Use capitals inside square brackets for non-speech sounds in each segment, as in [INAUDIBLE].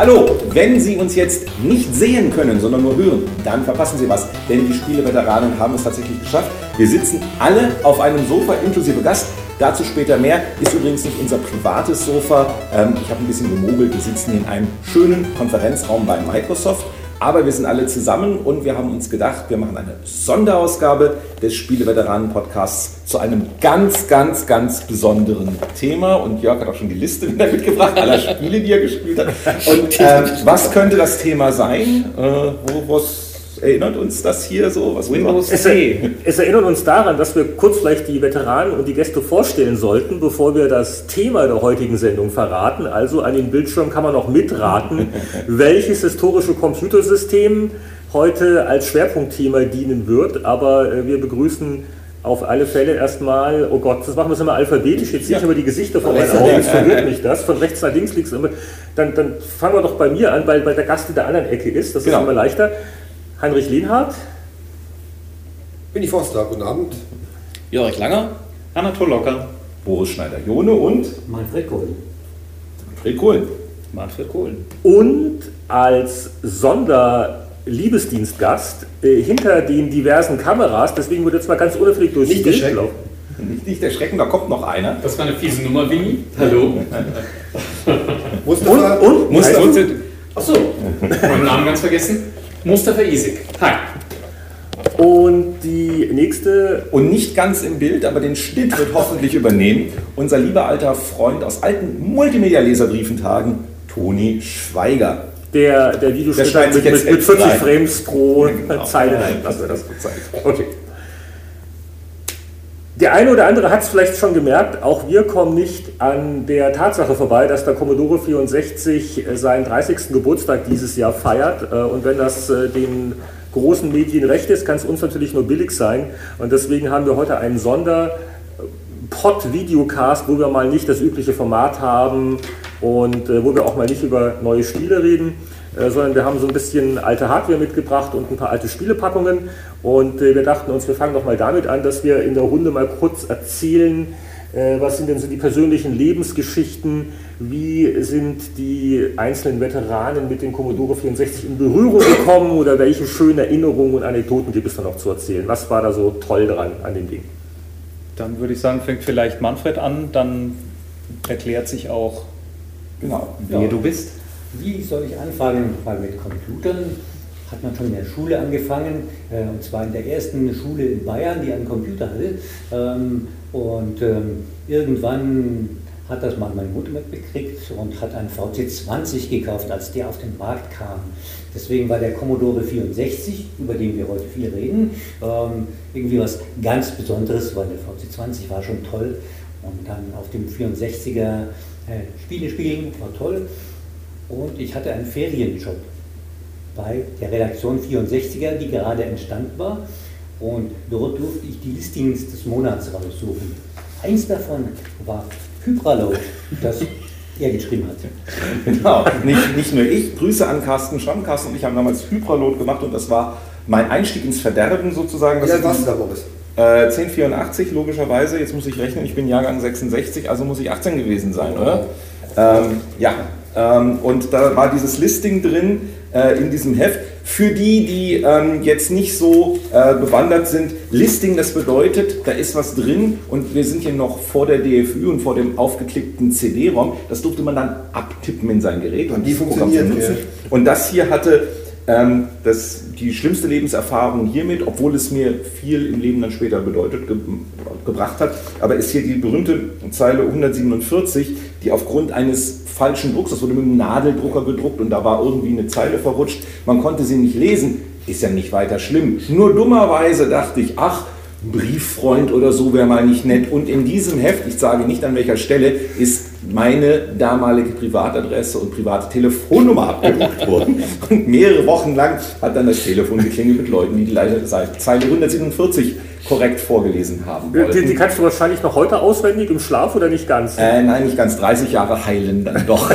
Hallo, wenn Sie uns jetzt nicht sehen können, sondern nur hören, dann verpassen Sie was, denn die Spieleveteranen haben es tatsächlich geschafft. Wir sitzen alle auf einem Sofa inklusive Gast. Dazu später mehr. Ist übrigens nicht unser privates Sofa. Ähm, ich habe ein bisschen gemogelt. Wir sitzen in einem schönen Konferenzraum bei Microsoft. Aber wir sind alle zusammen und wir haben uns gedacht, wir machen eine Sonderausgabe des Spieleveteranen-Podcasts zu einem ganz, ganz, ganz besonderen Thema. Und Jörg hat auch schon die Liste wieder mitgebracht, aller Spiele, die er gespielt hat. Und [LAUGHS] äh, was könnte das Thema sein? Äh, wo, was erinnert uns das hier so? Was Windows es, [LAUGHS] es erinnert uns daran, dass wir kurz vielleicht die Veteranen und die Gäste vorstellen sollten, bevor wir das Thema der heutigen Sendung verraten. Also an den Bildschirm kann man noch mitraten, [LAUGHS] welches historische Computersystem heute als Schwerpunktthema dienen wird. Aber äh, wir begrüßen auf alle Fälle erstmal, oh Gott, das machen wir jetzt immer alphabetisch, jetzt sehe ich aber die Gesichter vor meinen Augen, jetzt verwirrt mich das, von rechts nach links liegt dann, dann fangen wir doch bei mir an, weil, weil der Gast in der anderen Ecke ist, das genau. ist immer leichter. Heinrich Lienhardt. Winnie Forster, guten Abend. Jörg Langer. Anatol Locker. Boris Schneider-Jone und Manfred Kohlen. Manfred Kohlen. Manfred Kohlen. Und als Sonderliebesdienstgast äh, hinter den diversen Kameras, deswegen würde jetzt mal ganz unauffällig durchs nicht Bild laufen. Nicht, nicht erschrecken, da kommt noch einer. Das war eine fiese Nummer, Winnie. Hallo. Mustafa. Und? und? Mustafa. Achso, meinen Namen ganz vergessen. Mustafa Isik. Hi. Und die nächste. Und nicht ganz im Bild, aber den Schnitt wird hoffentlich übernehmen. Unser lieber alter Freund aus alten Multimedia-Leserbriefentagen, Toni Schweiger. Der, der Videoschnitt mit, mit, mit 40 rein. Frames pro genau. Zeile. Lassen wir das gezeigt. Okay. Der eine oder andere hat es vielleicht schon gemerkt, auch wir kommen nicht an der Tatsache vorbei, dass der Commodore 64 äh, seinen 30. Geburtstag dieses Jahr feiert. Äh, und wenn das äh, den großen Medien recht ist, kann es uns natürlich nur billig sein. Und deswegen haben wir heute einen Sonder- Pod-Videocast, wo wir mal nicht das übliche Format haben und wo wir auch mal nicht über neue Spiele reden, äh, sondern wir haben so ein bisschen alte Hardware mitgebracht und ein paar alte Spielepackungen. Und äh, wir dachten uns, wir fangen doch mal damit an, dass wir in der Runde mal kurz erzählen, äh, was sind denn so die persönlichen Lebensgeschichten, wie sind die einzelnen Veteranen mit dem Commodore 64 in Berührung gekommen oder welche schönen Erinnerungen und Anekdoten gibt es da noch zu erzählen? Was war da so toll dran an dem Ding? Dann würde ich sagen, fängt vielleicht Manfred an, dann erklärt sich auch, genau, wer ja. du bist. Wie soll ich anfangen? Weil mit Computern hat man schon in der Schule angefangen, äh, und zwar in der ersten Schule in Bayern, die einen Computer hatte. Ähm, und ähm, irgendwann hat das mal meine Mutter mitbekriegt und hat einen VC20 gekauft, als der auf den Markt kam. Deswegen war der Commodore 64, über den wir heute viel reden, ähm, irgendwie was ganz Besonderes, weil der VC20 war schon toll. Und dann auf dem 64er äh, Spiele spielen war toll. Und ich hatte einen Ferienjob bei der Redaktion 64er, die gerade entstanden war. Und dort durfte ich die Listings des Monats raussuchen. Eins davon war Hypraload, das er geschrieben hat. [LAUGHS] Genau, nicht, nicht nur ich. Grüße an Carsten Schramm. Carsten und ich haben damals Hypraload gemacht und das war mein Einstieg ins Verderben sozusagen. Wie alt warst du da, Boris? Äh, 1084 logischerweise. Jetzt muss ich rechnen, ich bin Jahrgang 66, also muss ich 18 gewesen sein, oder? Ähm, ja, ähm, und da war dieses Listing drin äh, in diesem Heft. Für die, die ähm, jetzt nicht so äh, bewandert sind, Listing, das bedeutet, da ist was drin und wir sind hier noch vor der DFÜ und vor dem aufgeklickten CD-ROM. Das durfte man dann abtippen in sein Gerät und die funktioniert. Und das hier hatte ähm, das, die schlimmste Lebenserfahrung hiermit, obwohl es mir viel im Leben dann später bedeutet, ge gebracht hat, aber ist hier die berühmte Zeile 147, die aufgrund eines falschen Drucks, das wurde mit einem Nadeldrucker gedruckt und da war irgendwie eine Zeile verrutscht, man konnte sie nicht lesen, ist ja nicht weiter schlimm. Nur dummerweise dachte ich, ach, Brieffreund oder so wäre mal nicht nett. Und in diesem Heft, ich sage nicht an welcher Stelle, ist meine damalige Privatadresse und private Telefonnummer abgedruckt worden. [LAUGHS] Und mehrere Wochen lang hat dann das Telefon geklingelt mit Leuten, die die Zeile 147 korrekt vorgelesen haben wollten. Die, die, kannst du wahrscheinlich noch heute auswendig im Schlaf oder nicht ganz? Äh, nein, nicht ganz. 30 Jahre heilen dann [LAUGHS] doch.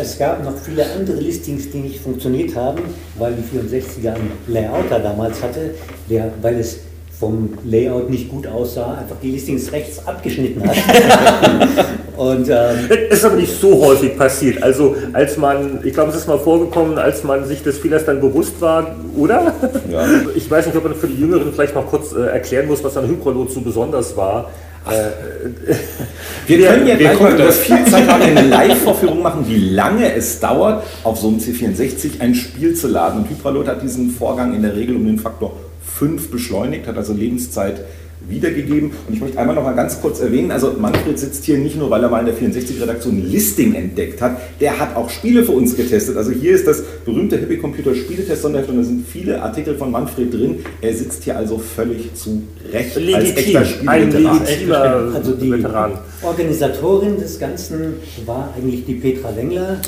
es gab noch viele andere Listings, die nicht funktioniert haben, weil die 64er einen Layouter damals hatte, der, weil es vom Layout nicht gut aussah, einfach die Listings rechts abgeschnitten hat. [LAUGHS] Und ähm, Das ist aber nicht so häufig passiert. Also als man, ich glaube, es ist mal vorgekommen, als man sich des Fehlers dann bewusst war, oder? Ja. Ich weiß nicht, ob man für die Jüngeren vielleicht noch kurz äh, erklären muss, was an Hyprolot so besonders war. Äh, Wir können ja gleich mal guckt über das? viel Zeit haben, eine Live-Vorführung machen, wie lange es dauert, auf so einem C64 ein Spiel zu laden. Und Hypralot hat diesen Vorgang in der Regel um den Faktor 5 beschleunigt, hat also Lebenszeit wiedergegeben. Und ich möchte einmal noch mal ganz kurz erwähnen, also Manfred sitzt hier nicht nur, weil er mal in der 64-Redaktion Listing entdeckt hat, der hat auch Spiele für uns getestet. Also hier ist das berühmte Happy Computer Spieletest-Sonderheft und da sind viele Artikel von Manfred drin. Er sitzt hier also völlig zu Recht legitim, ein Spieleveteran. legitimer Also die Veteran. Organisatorin des Ganzen war eigentlich die Petra Wengler.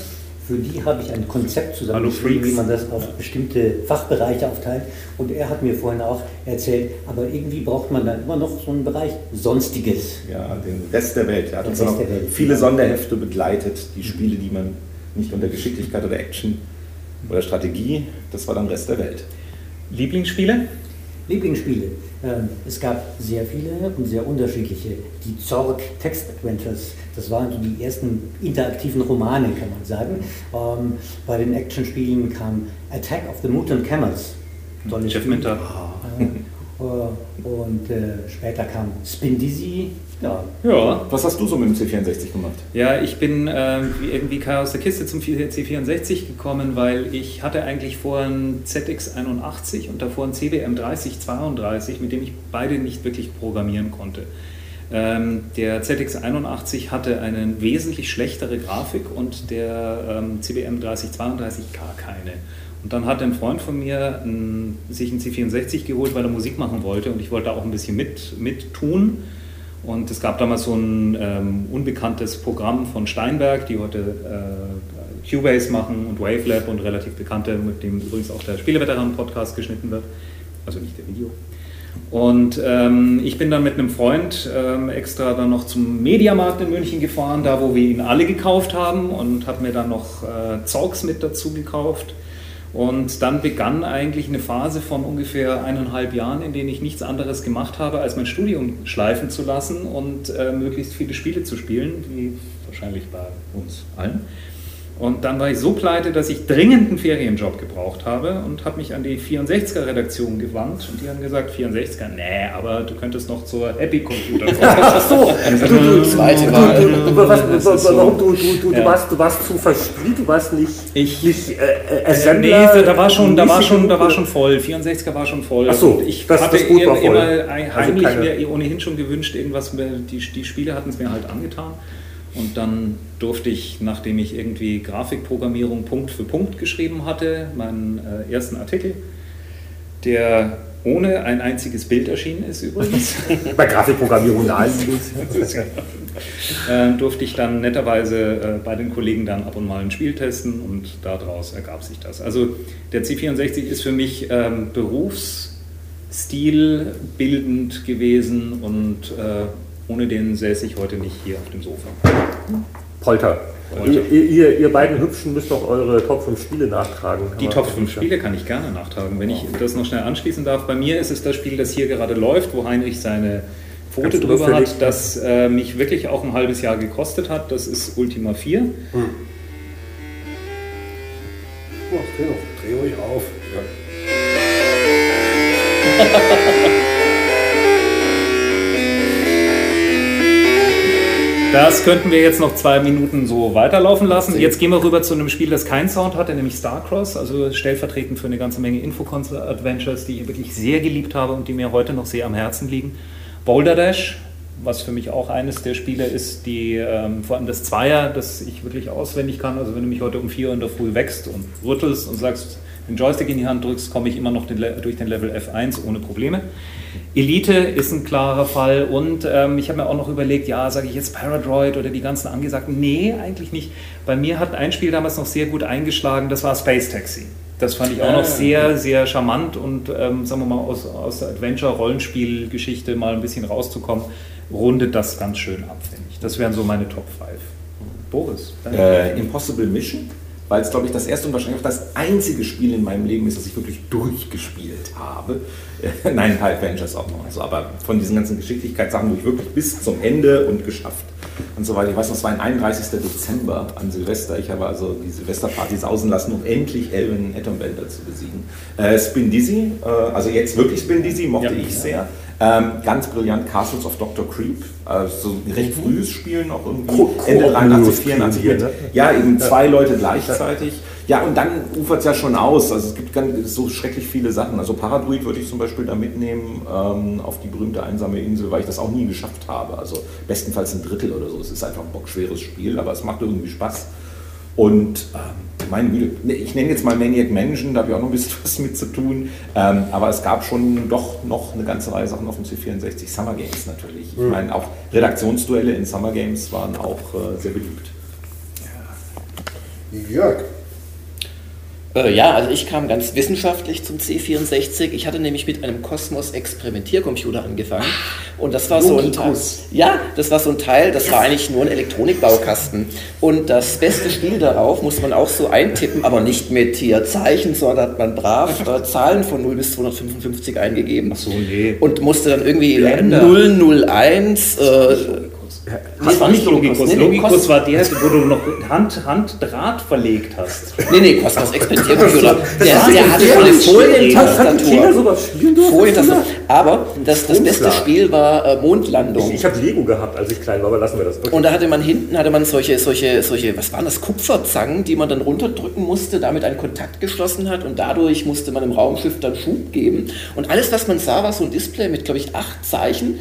Für die habe ich ein Konzept zusammengeschrieben, wie man das auf bestimmte Fachbereiche aufteilt. Und er hat mir vorhin auch erzählt, aber irgendwie braucht man dann immer noch so einen Bereich Sonstiges. Ja, den Rest der Welt. Er hat uns auch der Welt. viele Sonderhefte begleitet, die Spiele, die man nicht unter Geschicklichkeit oder Action oder Strategie, das war dann Rest der Welt. Lieblingsspiele? Lieblingsspiele. Ähm, Es gab sehr viele und sehr unterschiedliche. Die Zorg Text Adventures, das waren so die ersten interaktiven Romane, kann man sagen. Ähm, Bei den Actionspielen kam Attack of the Mutant Camels. Jeff. Minter. [LAUGHS] Äh, Und äh, später kam Spin Dizzy. Ja, Ja. Was hast du so mit dem C64 gemacht? Ja, ich bin äh, wie- irgendwie Kai aus der Kiste zum C64 gekommen, weil ich hatte eigentlich vorher einen ZX81 und davor einen CBM 3032, mit dem ich beide nicht wirklich programmieren konnte. Ähm, der ZX81 hatte eine wesentlich schlechtere Grafik und der ähm, CBM 3032 gar keine. Und dann hat ein Freund von mir ein, sich einen C64 geholt, weil er Musik machen wollte und ich wollte auch ein bisschen mit, mit tun. Und es gab damals so ein ähm, unbekanntes Programm von Steinberg, die heute äh, Cubase machen und Wavelab und relativ bekannte, mit dem übrigens auch der Spieleveteran-Podcast geschnitten wird. Also nicht der Video. Und ähm, ich bin dann mit einem Freund ähm, extra dann noch zum Mediamarkt in München gefahren, da wo wir ihn alle gekauft haben und habe mir dann noch äh, Zeugs mit dazu gekauft. Und dann begann eigentlich eine Phase von ungefähr eineinhalb Jahren, in denen ich nichts anderes gemacht habe, als mein Studium schleifen zu lassen und äh, möglichst viele Spiele zu spielen, wie wahrscheinlich bei uns allen. Und dann war ich so pleite, dass ich dringend einen Ferienjob gebraucht habe und habe mich an die 64er-Redaktion gewandt und die haben gesagt, 64er, nee, aber du könntest noch zur Happy Computer kommen. [LAUGHS] Ach so, [LAUGHS] du, warst, du warst zu verspielt, du warst nicht, Ich- nicht äh, äh, Äh, Assembler, nee, da war schon, da war schon, da war schon voll. 64er war schon voll. Ach so, ich das- hatte das Gut war voll. immer Also heimlich keine- mir ohnehin schon gewünscht, irgendwas, die, die Spiele hatten es mir halt angetan. Und dann durfte ich, nachdem ich irgendwie Grafikprogrammierung Punkt für Punkt geschrieben hatte, meinen äh, ersten Artikel, der ohne ein einziges Bild erschienen ist übrigens. [LAUGHS] Bei Grafikprogrammierung naheliegend. [LAUGHS] äh, durfte ich dann netterweise äh, bei den Kollegen dann ab und mal ein Spiel testen und daraus ergab sich das. Also der C64 ist für mich ähm, berufsstilbildend gewesen und äh, ohne den säße ich heute nicht hier auf dem Sofa. Polter. Polter. Ihr, ihr- ihr, beiden Hübschen müsst noch eure Top 5 Spiele nachtragen. Die Top 5 Spiele kann ich gerne nachtragen. Wenn ich das noch schnell anschließen darf, bei mir ist es das Spiel, das hier gerade läuft, wo Heinrich seine Pfote drüber hat, das äh, mich wirklich auch ein halbes Jahr gekostet hat. Das ist Ultima 4. Oh, dreh, doch, dreh ruhig auf. Das könnten wir jetzt noch zwei Minuten so weiterlaufen lassen. Jetzt gehen wir rüber zu einem Spiel, das keinen Sound hatte, nämlich Starcross, also stellvertretend für eine ganze Menge Infoconsole-Adventures, die ich wirklich sehr geliebt habe und die mir heute noch sehr am Herzen liegen. Boulder Dash, was für mich auch eines der Spiele ist, die ähm, vor allem das Zweier, das ich wirklich auswendig kann. Also wenn du mich heute um 4 Uhr in der Früh wächst und rüttelst und sagst, den Joystick in die Hand drückst, komme ich immer noch den, durch den Level F1 ohne Probleme. Elite ist ein klarer Fall und ähm, ich habe mir auch noch überlegt, ja, sage ich jetzt Paradroid oder die ganzen angesagten? Nee, eigentlich nicht. Bei mir hat ein Spiel damals noch sehr gut eingeschlagen, das war Space Taxi. Das fand ich auch noch sehr, sehr charmant und ähm, sagen wir mal aus, aus der Adventure-Rollenspiel-Geschichte mal ein bisschen rauszukommen, rundet das ganz schön ab, finde ich. Das wären so meine Top 5. Boris, Äh, Impossible Mission weil es, glaube ich, das erste und wahrscheinlich auch das einzige Spiel in meinem Leben ist, das ich wirklich durchgespielt habe. [LAUGHS] Nein, High Avengers auch noch. Also, aber von diesen ganzen Geschicklichkeitssachen, ich wirklich bis zum Ende und geschafft und so weiter. Ich weiß noch, es war ein 31. Dezember an Silvester. Ich habe also die Silvesterparty sausen lassen, um endlich Elvin Atombender zu besiegen. Äh, Spin Dizzy, äh, also jetzt wirklich Spin Dizzy, mochte ja, ich sehr. Ähm, ganz brillant Castles of Dr. Creep, also ein recht mhm. frühes Spiel noch irgendwie. Ende 83, 84 mit? Ja, eben zwei Leute gleichzeitig. Ja, und dann ufert es ja schon aus. Also es gibt ganz, so schrecklich viele Sachen. Also Paradroid würde ich zum Beispiel da mitnehmen ähm, auf die berühmte einsame Insel, weil ich das auch nie geschafft habe. Also bestenfalls ein Drittel oder so. Es ist einfach ein bockschweres Spiel, aber es macht irgendwie Spaß. Und ähm, meine Güte, ne, ich nenne jetzt mal Maniac Mansion, da habe ich auch noch ein bisschen [LAUGHS] was mit zu tun. Ähm, aber es gab schon doch noch eine ganze Reihe Sachen auf dem C64. Summer Games natürlich. Ich mhm. meine, auch Redaktionsduelle in Summer Games waren auch äh, sehr beliebt. Ja. Jörg, äh, ja, also ich kam ganz wissenschaftlich zum C64. Ich hatte nämlich mit einem Cosmos Experimentiercomputer angefangen und das war so ein Teil. Ja, das war so ein Teil, das war eigentlich nur ein Elektronikbaukasten und das beste Spiel darauf muss man auch so eintippen, aber nicht mit hier Zeichen, sondern hat man brav äh, Zahlen von 0 bis 255 eingegeben. Ach so, nee. Und musste dann irgendwie Blender. 001 äh, das war nicht Logikos. Nee, Logikos war der, wo du noch Hand, Handdraht verlegt hast. Nee, nee, Cosmos Experimentiercomputer. Der, der hatte so eine Folientastatur. Folientastatur. Aber das, das beste Spiel war äh, Mondlandung. Ich, ich habe Lego gehabt, als ich klein war, aber lassen wir das. Okay. Und da hatte man hinten hatte man solche, solche, solche, was waren das, Kupferzangen, die man dann runterdrücken musste, damit einen Kontakt geschlossen hat und dadurch musste man im Raumschiff dann Schub geben. Und alles, was man sah, war so ein Display mit, glaube ich, acht Zeichen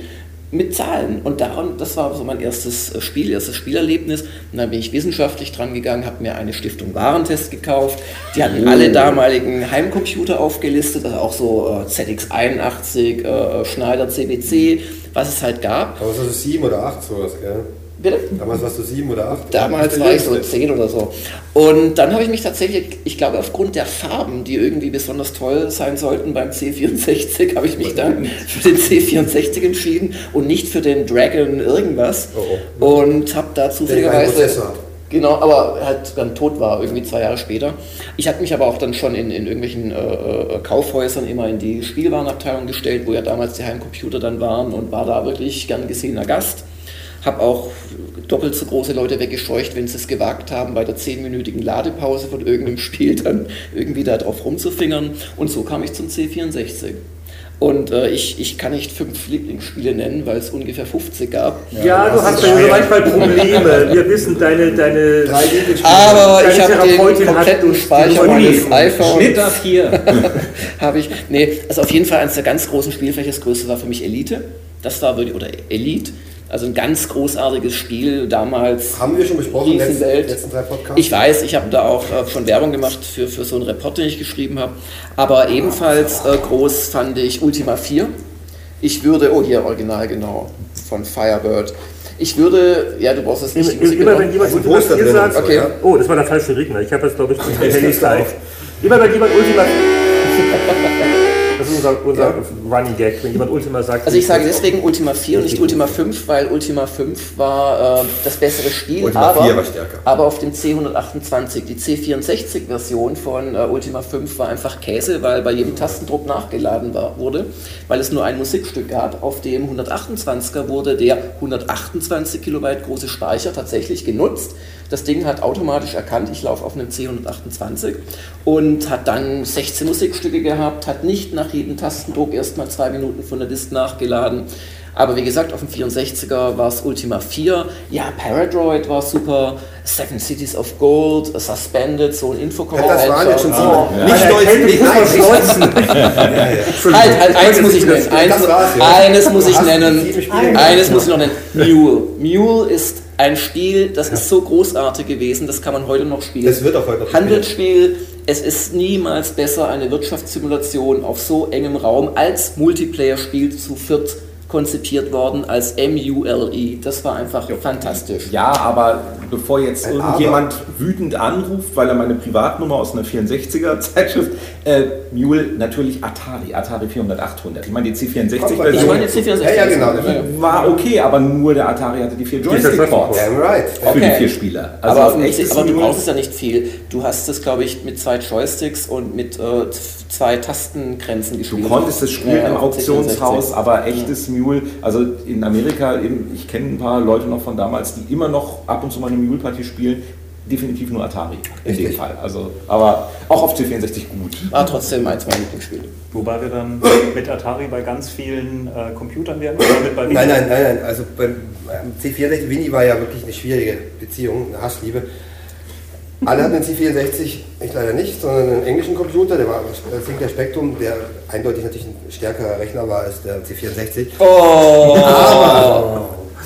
mit Zahlen. Und daran, das war so mein erstes äh, Spiel, erstes Spielerlebnis. Und dann bin ich wissenschaftlich dran gegangen, habe mir eine Stiftung Warentest gekauft. Die hatten alle damaligen Heimcomputer aufgelistet, also auch so äh, ZX81, äh, Schneider CBC, was es halt gab. Aber so sieben oder acht sowas, gell? Bitte? Damals warst du sieben oder acht? Damals war ich so zehn oder so. Und dann habe ich mich tatsächlich, ich glaube aufgrund der Farben, die irgendwie besonders toll sein sollten beim C64, habe ich mich dann [LAUGHS] für den C64 entschieden und nicht für den Dragon irgendwas. Oh, oh. Und habe da zufälligerweise... Genau, aber halt dann tot war, irgendwie zwei Jahre später. Ich habe mich aber auch dann schon in, in irgendwelchen äh, äh, Kaufhäusern immer in die Spielwarenabteilung gestellt, wo ja damals die Heimcomputer dann waren und war da wirklich gern gesehener Gast habe auch doppelt so große Leute weggescheucht, wenn sie es gewagt haben, bei der zehnminütigen Ladepause von irgendeinem [LAUGHS] Spiel dann irgendwie da drauf rumzufingern. Und so kam ich zum C64. Und äh, ich, ich kann nicht fünf Lieblingsspiele nennen, weil es ungefähr 50 gab. Ja, ja du hast ja so manchmal Probleme. Wir wissen deine, deine drei Lieblingsspiele. Aber ich habe den kompletten Speicher meines iPhones. Schnitt auf hier. [LAUGHS] habe ich. Nee, also auf jeden Fall eines der ganz großen Spielfläche. Das größte war für mich Elite. Das war wirklich, oder Elite. Also ein ganz großartiges Spiel damals. Haben wir schon besprochen, letzten, letzten drei Podcasts? Ich weiß, ich habe da auch äh, schon Werbung gemacht für, für so einen Report, den ich geschrieben habe. Aber ebenfalls äh, groß fand ich Ultima 4. Ich würde, oh hier, original genau, von Firebird. Ich würde, ja, du brauchst es nicht. Immer, immer wenn jemand Ultima 4 sagt, okay. oh, das war der falsche Regner. Ich habe jetzt, glaube ich, [LAUGHS] [LAUGHS] Handys live. Immer wenn jemand Ultima 4 [LAUGHS] Das ist unser, unser ja. Running Gag, wenn jemand Ultima sagt. Also ich sage deswegen Ultima 4 und nicht Ultima 5, weil Ultima 5 war äh, das bessere Spiel, Ultima aber, 4 war stärker. aber auf dem C128, die C64-Version von äh, Ultima 5 war einfach Käse, weil bei jedem Tastendruck nachgeladen war, wurde, weil es nur ein Musikstück gab. Auf dem 128er wurde der 128 Kilobyte große Speicher tatsächlich genutzt das Ding hat automatisch erkannt, ich laufe auf einem C128 und hat dann 16 Musikstücke gehabt, hat nicht nach jedem Tastendruck erstmal zwei Minuten von der Disk nachgeladen. Aber wie gesagt, auf dem 64er war es Ultima 4. Ja, Paradroid war super. Seven Cities of Gold, Suspended, so ein Infocom. Ja, das waren jetzt schon sieben. Oh. Ja. Nicht deutlich, [LAUGHS] Halt, halt, eins muss ich nennen. Eins, eines muss ich nennen. Eines muss ich noch nennen. Mule. Mule ist ein Spiel, das ist so großartig gewesen, das kann man heute noch spielen. Das wird auch heute noch Handelsspiel, es ist niemals besser, eine Wirtschaftssimulation auf so engem Raum als Multiplayer-Spiel zu viert konzipiert worden als MULE. Das war einfach fantastisch. Ja, aber bevor jetzt irgendjemand wütend anruft, weil er meine Privatnummer aus einer 64er Zeitschrift, äh, Mule natürlich Atari, Atari 400, 800. Ich meine, die Ich C64-Version meine C64. Ja, ja, genau. war okay, aber nur der Atari hatte die vier Joystick-Ports Damn right. für Okay. die vier Spieler. Also aber, C- aber du brauchst es ja nicht viel. Du hast es, glaube ich, mit zwei Joysticks und mit äh, zwei Tastengrenzen Du gespielt. konntest es spielen Ja, im Auktionshaus, C64. aber echtes Mule, also in Amerika, eben, ich kenne ein paar Leute noch von damals, die immer noch ab und zu mal eine Mule-Partie spielen, definitiv nur Atari in dem Richtig. Fall. Also, aber auch auf C64 gut. War trotzdem eins meiner Lieblingsspiele. Wobei wir dann mit Atari bei ganz vielen äh, Computern werden. Oder mit bei Nein, nein, nein, nein. Also beim beim C64 Winnie war ja wirklich eine schwierige Beziehung, eine Hassliebe. Alle hatten einen C64, ich leider nicht, sondern einen englischen Computer, der war äh, Sinclair Spectrum, der eindeutig natürlich ein stärkerer Rechner war als der C64. Oh!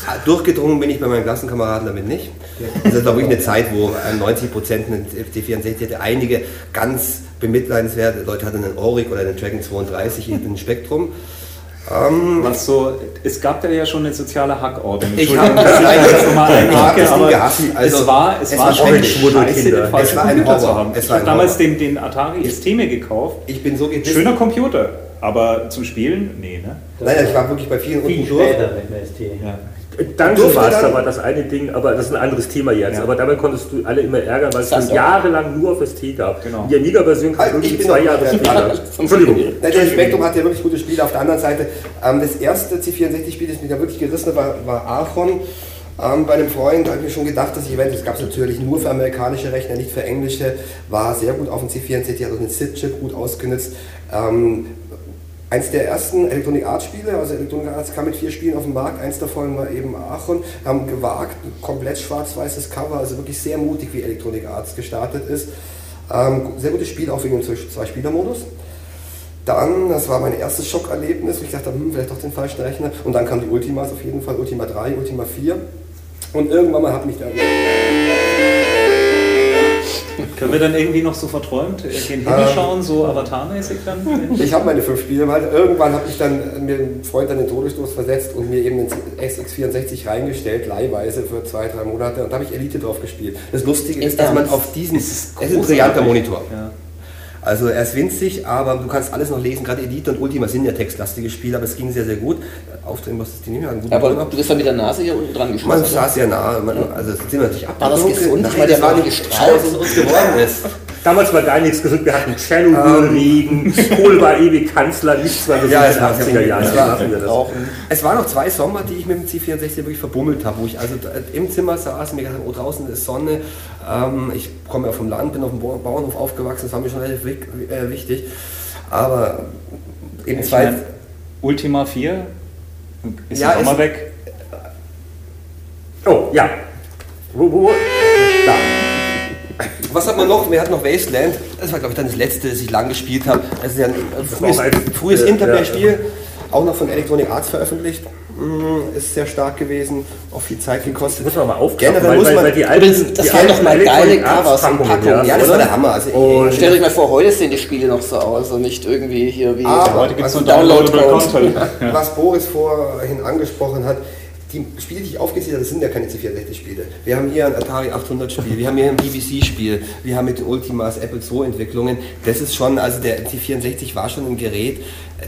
Aber durchgedrungen bin ich bei meinen Klassenkameraden damit nicht. Das war wirklich eine Zeit, wo äh, 90 Prozent einen C64 hatte. Einige ganz bemitleidenswerte Leute hatten einen Auric oder einen Dragon 32 in einem Spektrum. Was so, es gab da ja schon eine soziale Hackordnung. Ich Entschuldigung, hab- dass ich Nein, das hab einhacke, das Ding aber gehasst. Also, es war, es es war war schon schrecklich. scheiße, den Es falschen war ein Computer zu haben. Es Ich war habe damals den, den Atari Systeme gekauft. Ich bin so gebissen. Schöner Computer, aber zum Spielen, nee, ne? Nein, ich war wirklich bei vielen Viel unten durch. später mit dem ST. Ja. Dungeon Durfte Master dann- war das eine Ding, aber das ist ein anderes Thema jetzt. Ja. Aber damit konntest du alle immer ärgern, weil es Das jahrelang nur auf ST gab. Genau. Die Amiga-Version kam Also, ich irgendwie zwei Jahre ja, später. Entschuldigung. Der Spektrum hat ja wirklich gute Spiele. Auf der anderen Seite, ähm, das erste C64-Spiel, das mich da wirklich gerissen hat, war, war Archon. Ähm, bei einem Freund habe ich mir schon gedacht, dass ich eventuell, das gab es natürlich nur für amerikanische Rechner, nicht für englische, war sehr gut auf dem C64, hat auch einen SID-Chip gut ausgenutzt. Ähm, eins der ersten Electronic Arts Spiele, also Electronic Arts kam mit vier Spielen auf den Markt, eins davon war eben Aachen, haben gewagt, ein komplett schwarz-weißes Cover, also wirklich sehr mutig, wie Electronic Arts gestartet ist. Ähm, sehr gutes Spiel, auch wegen dem Zwei-Spieler-Modus. Dann, das war mein erstes Schockerlebnis, ich dachte, hm, vielleicht doch den falschen Rechner. Und dann kam die Ultimas auf jeden Fall, Ultima 3, Ultima 4. Und irgendwann mal hat mich dann. Können wir dann irgendwie noch so verträumt äh, gen Himmel Ähm. schauen, so avatarmäßig dann? Ich habe meine fünf Spiele, weil irgendwann habe ich dann mir einen Freund an den Todesstoß versetzt und mir eben den SX64 reingestellt, leihweise für zwei, drei Monate. Und da habe ich Elite drauf gespielt. Das Lustige ist, dass man auf diesen. Es ist ein brillanter Monitor. Ja. Also er ist winzig, aber du kannst alles noch lesen. Gerade Elite und Ultima sind ja textlastige Spiele, aber es ging sehr, sehr gut. Aufdrehen musste ich die nicht mehr. einen guten Aber Burger. du bist dann mit der Nase hier unten dran Man geschossen. saß sehr nah, man, also es sind natürlich War das gesund? Nein, Weil der das war nicht gestrahlt. Was uns geworden ist. [LAUGHS] Damals war gar nichts gesund. Wir hatten Tschernobyl-Regen, [LAUGHS] Kohl war ewig Kanzler, nichts war gesund Ja, in es den war 80er Jahren. es war- hatten wir das. Es waren noch zwei Sommer, die ich mit dem C64 wirklich verbummelt habe, wo ich also im Zimmer saß und mir gedacht habe, oh draußen ist Sonne. Ähm, ich komme ja vom Land, bin auf dem Bau- Bauernhof aufgewachsen, das war mir schon relativ äh, wichtig. Aber eben Ich zwei. mein, Ultima 4 ist Ja, auch mal weg. Oh, ja. Wo, wo? Da. Was hat man noch? Wir hatten noch Wasteland. Das war, glaube ich, dann das letzte, das ich lang gespielt habe. Das ist ja ein frühes, frühes Interplay-Spiel, auch noch von Electronic Arts veröffentlicht. Mm, Ist sehr stark gewesen, auch viel Zeit gekostet. Muss man mal aufgreifen, Generell weil, muss man. weil die alten, das waren doch mal geile Covers und Packungen, Packungen. ja, das war der Hammer. Also, Und- Stellt euch mal vor, heute sehen die Spiele noch so aus und nicht irgendwie hier wie. Aber- Heute gibt es also Download-Content. Content. [LAUGHS] was Boris vorhin angesprochen hat, die Spiele, die ich aufgezählt habe, das sind ja keine C64-Spiele. Wir haben hier ein Atari 800-Spiel, wir haben hier ein BBC-Spiel, wir haben mit Ultimas Apple II-Entwicklungen. Das ist schon, also der C64 war schon ein Gerät,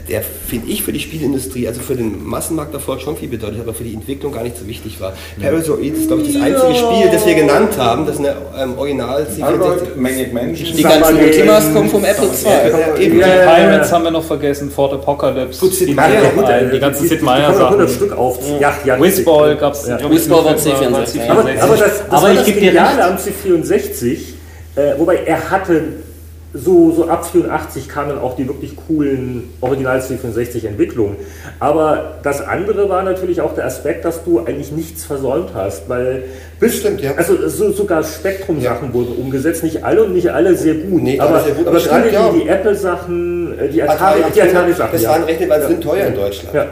der, finde ich, für die Spielindustrie, also für den Massenmarkterfolg schon viel bedeutet, aber für die Entwicklung gar nicht so wichtig war. Parasite ist, glaube ich, das einzige Spiel, das wir genannt haben, das eine ähm, Original C64 Android, Maniac Mansion. Die ganzen Ultimas kommen vom Apple II. Ja, eben. Ja, ja, ja. Pirates haben wir noch vergessen, Fort Apocalypse, Gut, Sid die, Meier, die ganzen Sid Meier 100 Sachen. Stück auf. Ja, ja, Whizball gab es. Ja. Whizball war C64. Aber, ich gebe dir recht. am C64, äh, wobei er hatte so, so ab 84 kamen auch die wirklich coolen Original C64 Entwicklungen. Aber das andere war natürlich auch der Aspekt, dass du eigentlich nichts versäumt hast, weil bis, Stimmt, ja. also so, sogar Spektrum-Sachen wurden umgesetzt, nicht alle und nicht alle sehr gut. Nee, aber, sehr gut, aber aber gerade ja. die, die Apple-Sachen, äh, die Atari, Atari- die Atari-Sachen. das ja. waren Rechner, weil sie sind teuer in Deutschland. Ja.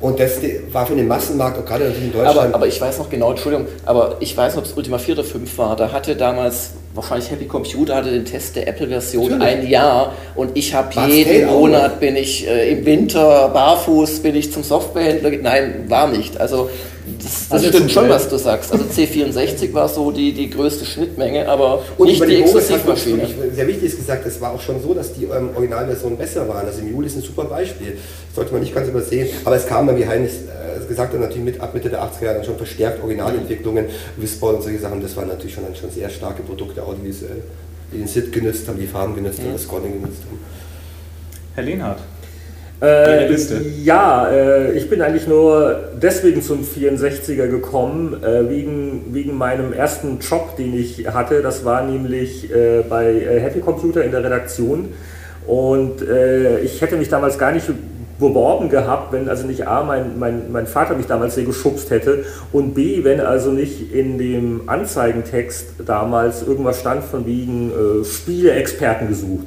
Und das war für den Massenmarkt, auch gerade natürlich in Aber, Deutschland. aber ich weiß noch genau, Entschuldigung, aber ich weiß, ob es Ultima 4 oder 5 war. Da hatte damals wahrscheinlich Happy Computer hatte den Test der Apple-Version ein Jahr und ich habe jeden Monat bin ich äh, im Winter barfuß, bin ich zum Softwarehändler. Nein, war nicht. Also das, das Also stimmt zum schon, was du sagst. Also C64 war so die, die größte Schnittmenge, aber Und nicht die Exklusivmaschine. sehr wichtig ist gesagt, es war auch schon so, dass die ähm, Originalversionen besser waren. Also im Juli ist ein super Beispiel. Das sollte man nicht ganz übersehen. Aber es kam dann, wie Heinrich äh, gesagt hat, natürlich mit ab Mitte der 80er Jahre schon verstärkt Originalentwicklungen, Whisper und solche Sachen. Das waren natürlich schon, schon sehr starke Produkte, audiovisuell, die den SID genutzt haben, die Farben genutzt haben, das Scrolling genutzt haben. Herr Lehnhardt. Äh. Ja, äh, ich bin eigentlich nur deswegen zum 64er gekommen, äh, wegen, wegen meinem ersten Job, den ich hatte. Das war nämlich äh, bei äh, Happy Computer in der Redaktion. Und äh, ich hätte mich damals gar nicht beworben gehabt, wenn also nicht A, mein, mein, mein Vater mich damals sehr geschubst hätte und B, wenn also nicht in dem Anzeigentext damals irgendwas stand von wegen Spieleexperten gesucht.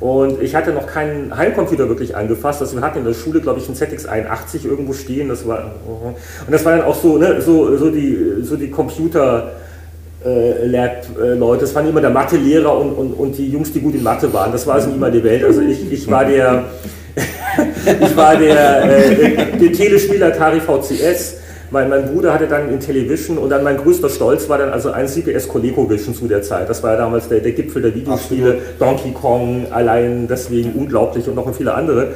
Und ich hatte noch keinen Heimcomputer wirklich angefasst. Also wir hatten in der Schule, glaube ich, einen ZX81 irgendwo stehen. Das war, und das war dann auch so, ne, so, so die, so die Computer, äh, Lab-Leute. Das waren immer der Mathelehrer und, und, und die Jungs, die gut in Mathe waren. Das war also mal die Welt. Also ich, ich war der, [LAUGHS] ich war der, äh, der Telespieler Atari VCS. Mein, mein Bruder hatte dann Intellivision und dann mein größter Stolz war dann also ein CPS ColecoVision zu der Zeit. Das war ja damals der, der Gipfel der Videospiele. Donkey Kong allein deswegen unglaublich und noch viele andere.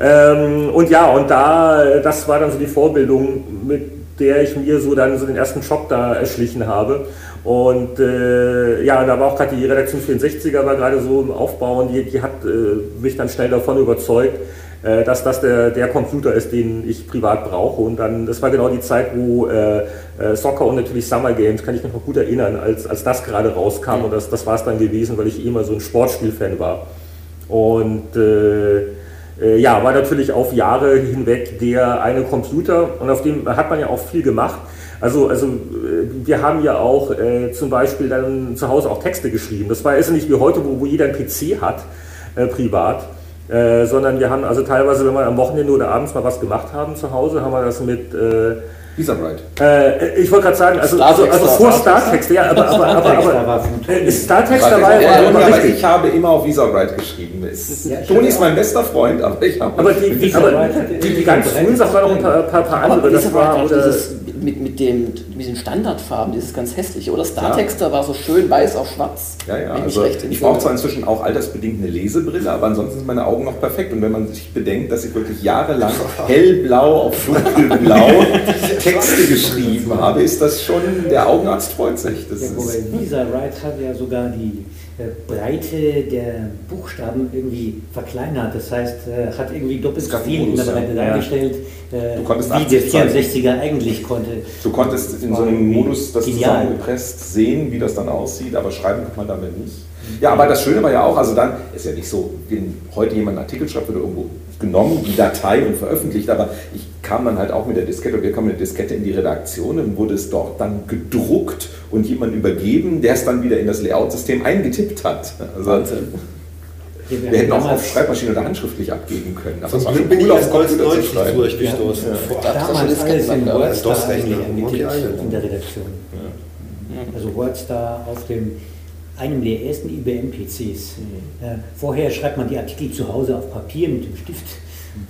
Ähm, und ja, und da, das war dann so die Vorbildung, mit der ich mir so dann so den ersten Job da erschlichen habe. Und äh, ja, da war auch gerade die Redaktion 64er war gerade so im Aufbau und die, die hat äh, mich dann schnell davon überzeugt, äh, dass das der, der Computer ist, den ich privat brauche. Und dann, das war genau die Zeit, wo äh, äh, Soccer und natürlich Summer Games, kann ich mich noch gut erinnern, als, als das gerade rauskam. Und das, das war es dann gewesen, weil ich eh immer so ein Sportspielfan war. Und äh, äh, ja, war natürlich auf Jahre hinweg der eine Computer und auf dem hat man ja auch viel gemacht. Also, also äh, wir haben ja auch äh, zum Beispiel dann zu Hause auch Texte geschrieben. Das war ist ja nicht wie heute, wo, wo jeder einen PC hat, äh, privat. Äh, sondern wir haben also teilweise, wenn wir am Wochenende oder abends mal was gemacht haben zu Hause, haben wir das mit äh, Visa Bright. äh, ich wollte gerade sagen, also, also, also vor war- Startext, ja, aber, aber, aber, Startext aber, war äh, Startext dabei? ja, war ja, richtig. ich habe immer auf Visa Bright geschrieben. Es, Ja, Toni ist mein bester Freund, aber ich habe. Aber die, die, aber die, die irgendwie ganz frühen Sachen waren noch ein paar, paar, paar Aber andere. das Das war war, dieses mit, mit, dem, mit den Standardfarben, dieses ganz hässliche, oder? Startexter war so schön weiß auf schwarz. Ja, ja, also ich brauche zwar inzwischen auch altersbedingt eine Lesebrille, aber ansonsten sind meine Augen noch perfekt. Und wenn man sich bedenkt, dass ich wirklich jahrelang [LAUGHS] hellblau auf dunkelblau [LAUGHS] Texte geschrieben habe, ist das schon, der Augenarzt freut sich. Das Ja, wobei ist, Lisa Wright hat ja sogar die äh, Breite der Buchstaben irgendwie verkleinert. Das heißt, äh, hat irgendwie doppelt so viel in der ja. Breite Ja. dargestellt, äh, Du konntest wie der 80 Zeichen. 64er eigentlich konnte. du konntest in so einem Modus das genial. zusammengepresst sehen, wie das dann aussieht, aber schreiben kann man damit nicht. Ja, aber das Schöne war ja auch, also dann ist ja nicht so, wenn heute jemand einen Artikel schreibt, wird er irgendwo genommen, die Datei und veröffentlicht, aber ich kam dann halt auch mit der Diskette, wir kamen mit der Diskette in die Redaktion und wurde es dort dann gedruckt und jemand übergeben, der es dann wieder in das Layout-System eingetippt hat. Also, Wir wir hätten auch auf Schreibmaschine oder handschriftlich abgeben können. Aber schon bin ich auf Deutsch Computer zu nicht schreiben. durchgestoßen. Boah. Da- damals alles in WordStar in der Redaktion. Also WordStar auf dem einem der ersten IBM-PCs. Mhm. Äh, vorher schreibt man die Artikel zu Hause auf Papier mit dem Stift,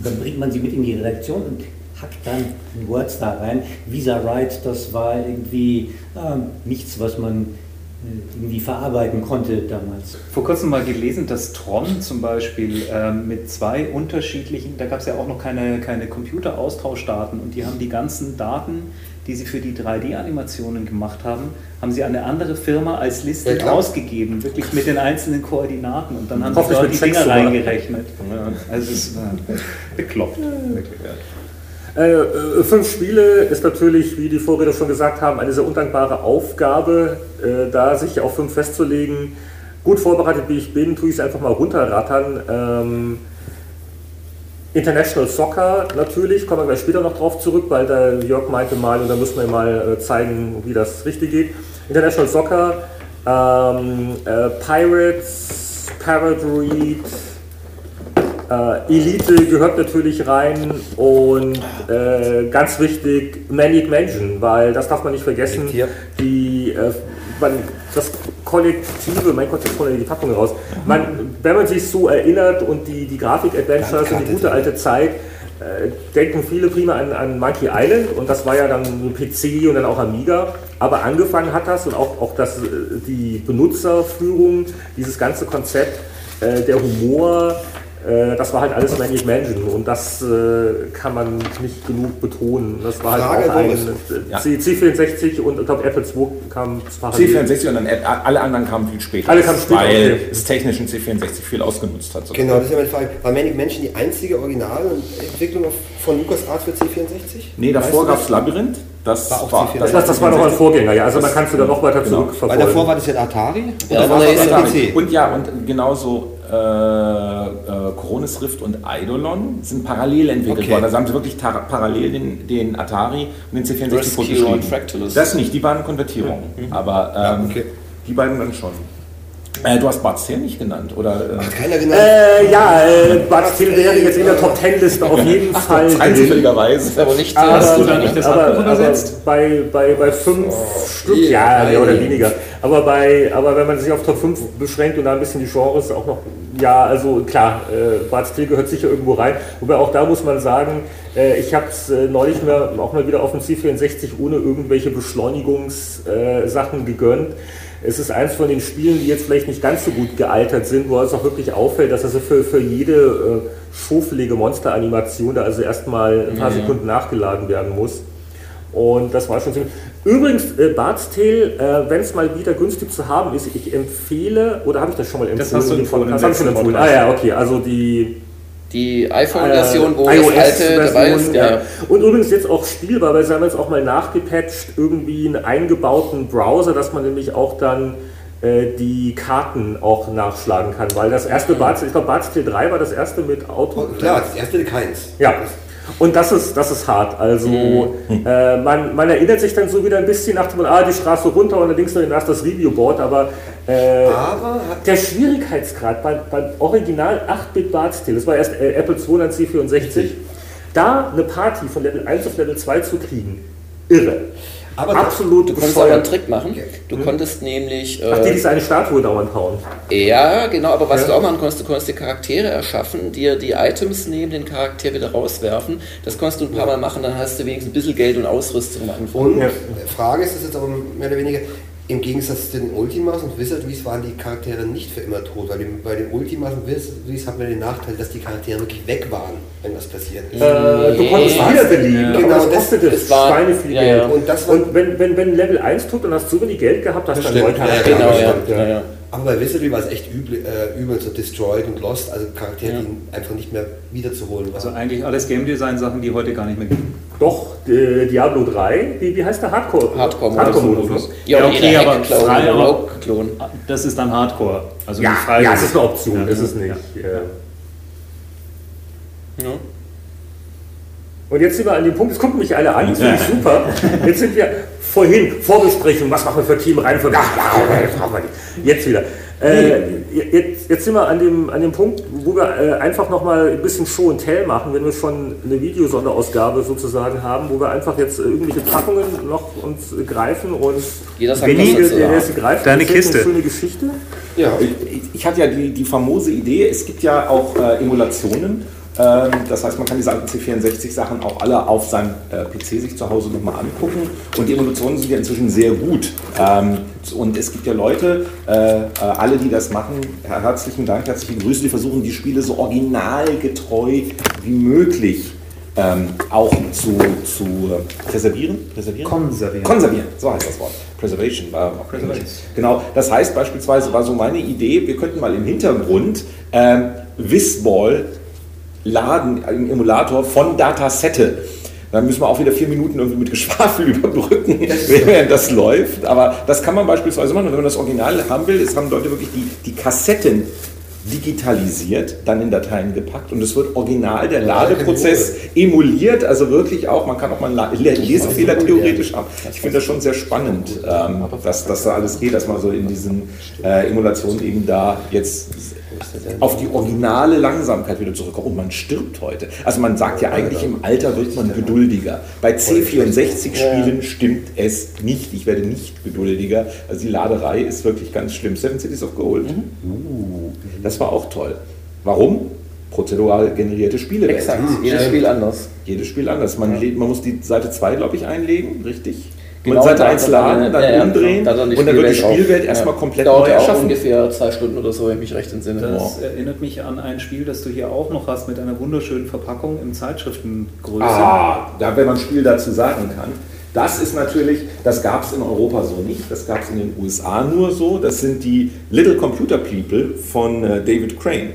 dann bringt man sie mit in die Redaktion und hackt dann ein WordStar rein. Visa Write, das war irgendwie ähm, nichts, was man äh, irgendwie verarbeiten konnte damals. Vor kurzem mal gelesen, dass Tron zum Beispiel ähm, mit zwei unterschiedlichen, da gab es ja auch noch keine, keine Computeraustauschdaten und die haben die ganzen Daten, die sie für die 3D-Animationen gemacht haben, haben sie an eine andere Firma als Liste Ja, klar. ausgegeben, wirklich mit den einzelnen Koordinaten und dann haben sie Hoffentlich dort die Dinger Checks, oder? reingerechnet. Also es war bekloppt. Wirklich, ja. Äh, äh, fünf Spiele ist natürlich, wie die Vorredner schon gesagt haben, eine sehr undankbare Aufgabe, äh, da sich auf fünf festzulegen. Gut vorbereitet wie ich bin, tue ich es einfach mal runterrattern. Ähm, International Soccer natürlich, kommen wir gleich später noch drauf zurück, weil da Jörg meinte mal, und da müssen wir mal äh, zeigen, wie das richtig geht. International Soccer, ähm, äh, Pirates, Paradroid, äh, Elite gehört natürlich rein und äh, ganz wichtig Manic Mansion, weil das darf man nicht vergessen. Die, äh, man, das Kollektive, mein Gott, jetzt wir die Packung raus. Man, wenn man sich so erinnert und die, die Grafik-Adventures und die gute alte Zeit, äh, denken viele prima an, an Monkey Island und das war ja dann PC und dann auch Amiga. Aber angefangen hat das und auch, auch das, äh, die Benutzerführung, dieses ganze Konzept, äh, der Humor, das war halt alles Manic Mansion und das äh, kann man nicht genug betonen. Das war halt Frage, auch ein äh, Ja. C- C64 und ich glaube Apple II kam parallel. C64 und dann alle anderen kamen viel später. Alle kamen später, Weil okay. es technisch ein C64 viel ausgenutzt hat. Genau, das ist ja meine Frage. War Manic Mansion die einzige Originalentwicklung von LucasArts für C64? Nee, davor gab das? es Labyrinth. Das War auch war, C64. Das, das, das war noch ein Vorgänger, ja. Also man kann es sogar noch weiter Genau. zurückverfolgen. Weil davor war das ja Atari. Ja, davor nee, war das ja PC. Und ja, und genauso äh, äh, Coronis Rift und Eidolon sind parallel entwickelt Okay. worden. Also haben sie wirklich parallel den, den Atari und den C64 Rescue und Fractalus. Das nicht, die waren Konvertierung. Aber ähm, okay. die beiden dann schon. Äh, du hast Bart Sale nicht genannt, oder? Äh, Hat keiner genannt. Äh, ja, äh, Bud Steele wäre jetzt in der Top Ten Liste auf jeden Fall Rein drin. zufälligerweise. aber nicht Aber, Hast du da nicht das aber, aber übersetzt? bei, bei, bei fünf Stück, ja, mehr oder weniger. Aber, bei, aber wenn man sich auf Top 5 beschränkt und da ein bisschen die Genres auch noch, ja, also klar, äh, Bart Steele gehört sicher irgendwo rein. Wobei auch da muss man sagen, äh, ich habe es äh, neulich mal, auch mal wieder auf dem C64 ohne irgendwelche Beschleunigungssachen äh, gegönnt. Es ist eins von den Spielen, die jetzt vielleicht nicht ganz so gut gealtert sind, wo es auch wirklich auffällt, dass also für, für jede äh, schoffelige Monsteranimation da also erstmal ein paar Sekunden nachgeladen werden muss. Und das war schon ziemlich. Übrigens, äh, Bart's Tale, äh, wenn es mal wieder günstig zu haben ist, ich empfehle, oder habe ich das schon mal empfohlen? Das hast du empfohlen Das habe ich schon empfohlen. Ah ja, okay, also die Die iPhone-Version, wo äh, das alte dabei ist. iOS-Version, Ja. ja. Und übrigens jetzt auch spielbar, weil sie haben jetzt auch mal nachgepatcht, irgendwie einen eingebauten Browser, dass man nämlich auch dann äh, die Karten auch nachschlagen kann. Weil das erste Bart's, ich glaube Bart's Tale 3 war das erste mit Auto. Und klar, das erste keins. Ja. Und das ist, das ist hart. Also äh, man, man erinnert sich dann so wieder ein bisschen nach dem, ah, die Straße runter und dann links noch erst das Review-Board, aber äh, Aber der Schwierigkeitsgrad beim, beim Original 8-Bit Bartstil, das war erst äh, Apple II, dann C64, da eine Party von Level 1 auf Level 2 zu kriegen, irre. Aber Absolut Du konntest aber einen. Trick machen. Du konntest nämlich. Ach, die Äh, diese eine Statue dauernd hauen. ja, genau, aber was Ja. du auch machen konntest, du konntest dir Charaktere erschaffen, dir die Items neben den Charakter wieder rauswerfen. Das konntest du ein paar Mal machen, dann hast du wenigstens ein bisschen Geld und Ausrüstung Anfang. Und Ja. Frage ist das jetzt aber mehr oder weniger, im Gegensatz zu den Ultimas und Wizardries waren die Charaktere nicht für immer tot, weil bei den Ultimas und Wizardries hat man den Nachteil, dass die Charaktere wirklich weg waren, wenn was passiert ist. Äh, du konntest wiederbeleben, Genau, aber das das- kostete das war- Schweine viel ja, Geld. ja. Und das war- Und wenn, wenn, wenn Level 1 tut und hast so wenig Geld gehabt, hast du dann ja, Charaktere. Genau, ja. ja, ja. Aber bei Wizardry war es echt übel, äh, übel so Destroyed und Lost, also Charaktere, Ja. die einfach nicht mehr wiederzuholen waren. Also eigentlich alles Game Design Sachen, die heute gar nicht mehr gehen. Doch, äh, Diablo 3, wie, wie heißt der Hardcore? Hardcore-Modus. Hardcore-Modus. Ja, Ja, okay, aber frei, aber- Rogue-Klon. Das ist dann Hardcore. Also Ja, frei. ja, es ist eine Option, Ja. ist es nicht. Ja. Ja. Ja. Und jetzt sind wir an dem Punkt, es gucken mich alle an, das finde ich super. Jetzt sind wir vorhin, Vorbesprechung, was machen wir für Teamreihenfolge? Ach, das brauchen wir nicht. Jetzt wieder. Äh, jetzt, jetzt sind wir an dem, an dem Punkt, wo wir äh, einfach nochmal ein bisschen Show and Tell machen, wenn wir schon eine Videosonderausgabe sozusagen haben, wo wir einfach jetzt irgendwelche Packungen noch uns äh, greifen und Jeder sagt dazu. der, sie greift, Deine erzählt Kiste. Eine schöne Geschichte. ja, Ich, ich hatte ja die, die famose Idee, es gibt ja auch äh, Emulationen. Ähm, das heißt, man kann diese alten C64-Sachen auch alle auf seinem äh, PC sich zu Hause nochmal angucken. Und die Emulationen sind ja inzwischen sehr gut. Ähm, und es gibt ja Leute, äh, äh, alle, die das machen, her- herzlichen Dank, herzliche Grüße, die versuchen, die Spiele so originalgetreu wie möglich ähm, auch zu, zu präservieren. präservieren? Konservieren. Konservieren, so heißt das Wort. Preservation war auch Preservation. Genau, das heißt beispielsweise war so meine Idee, wir könnten mal im Hintergrund ähm, Whizball laden im Emulator von Datasette. Dann müssen wir auch wieder vier Minuten irgendwie mit Geschwafel [LAUGHS] überbrücken, während das läuft. Aber das kann man beispielsweise machen. Und wenn man das Original haben will, ist, haben Leute wirklich die, die Kassetten digitalisiert, dann in Dateien gepackt und es wird original der Ladeprozess emuliert, also wirklich auch, man kann auch mal einen Lesefehler theoretisch haben. Ich finde das schon sehr spannend, ähm, dass das da alles geht, dass man so in diesen äh, Emulationen eben da jetzt auf die originale Langsamkeit wieder zurückkommen. Und man stirbt heute. Also man sagt ja eigentlich, im Alter wird man geduldiger. Bei C64-Spielen stimmt es nicht. Ich werde nicht geduldiger. Also die Laderei ist wirklich ganz schlimm. Seven Cities of Gold. Uh, das war auch toll. Warum? Prozedural generierte Spiele. Exakt, jedes Spiel anders. Jedes Spiel anders. Man, man muss die Seite 2, glaube ich, einlegen, richtig? Genau, und Seite da- 1 da- laden, dann ja, umdrehen da dann und dann wird die Spielwelt auf. erstmal komplett Dauert neu ja auch erschaffen. ungefähr zwei Stunden oder so, wenn ich mich recht entsinne. Das erinnert mich an ein Spiel, das du hier auch noch hast mit einer wunderschönen Verpackung im Zeitschriftengröße. Ah, da, wenn man ein Spiel dazu sagen kann. Das ist natürlich, das gab es in Europa so nicht, das gab es in den USA nur so. Das sind die Little Computer People von äh, David Crane.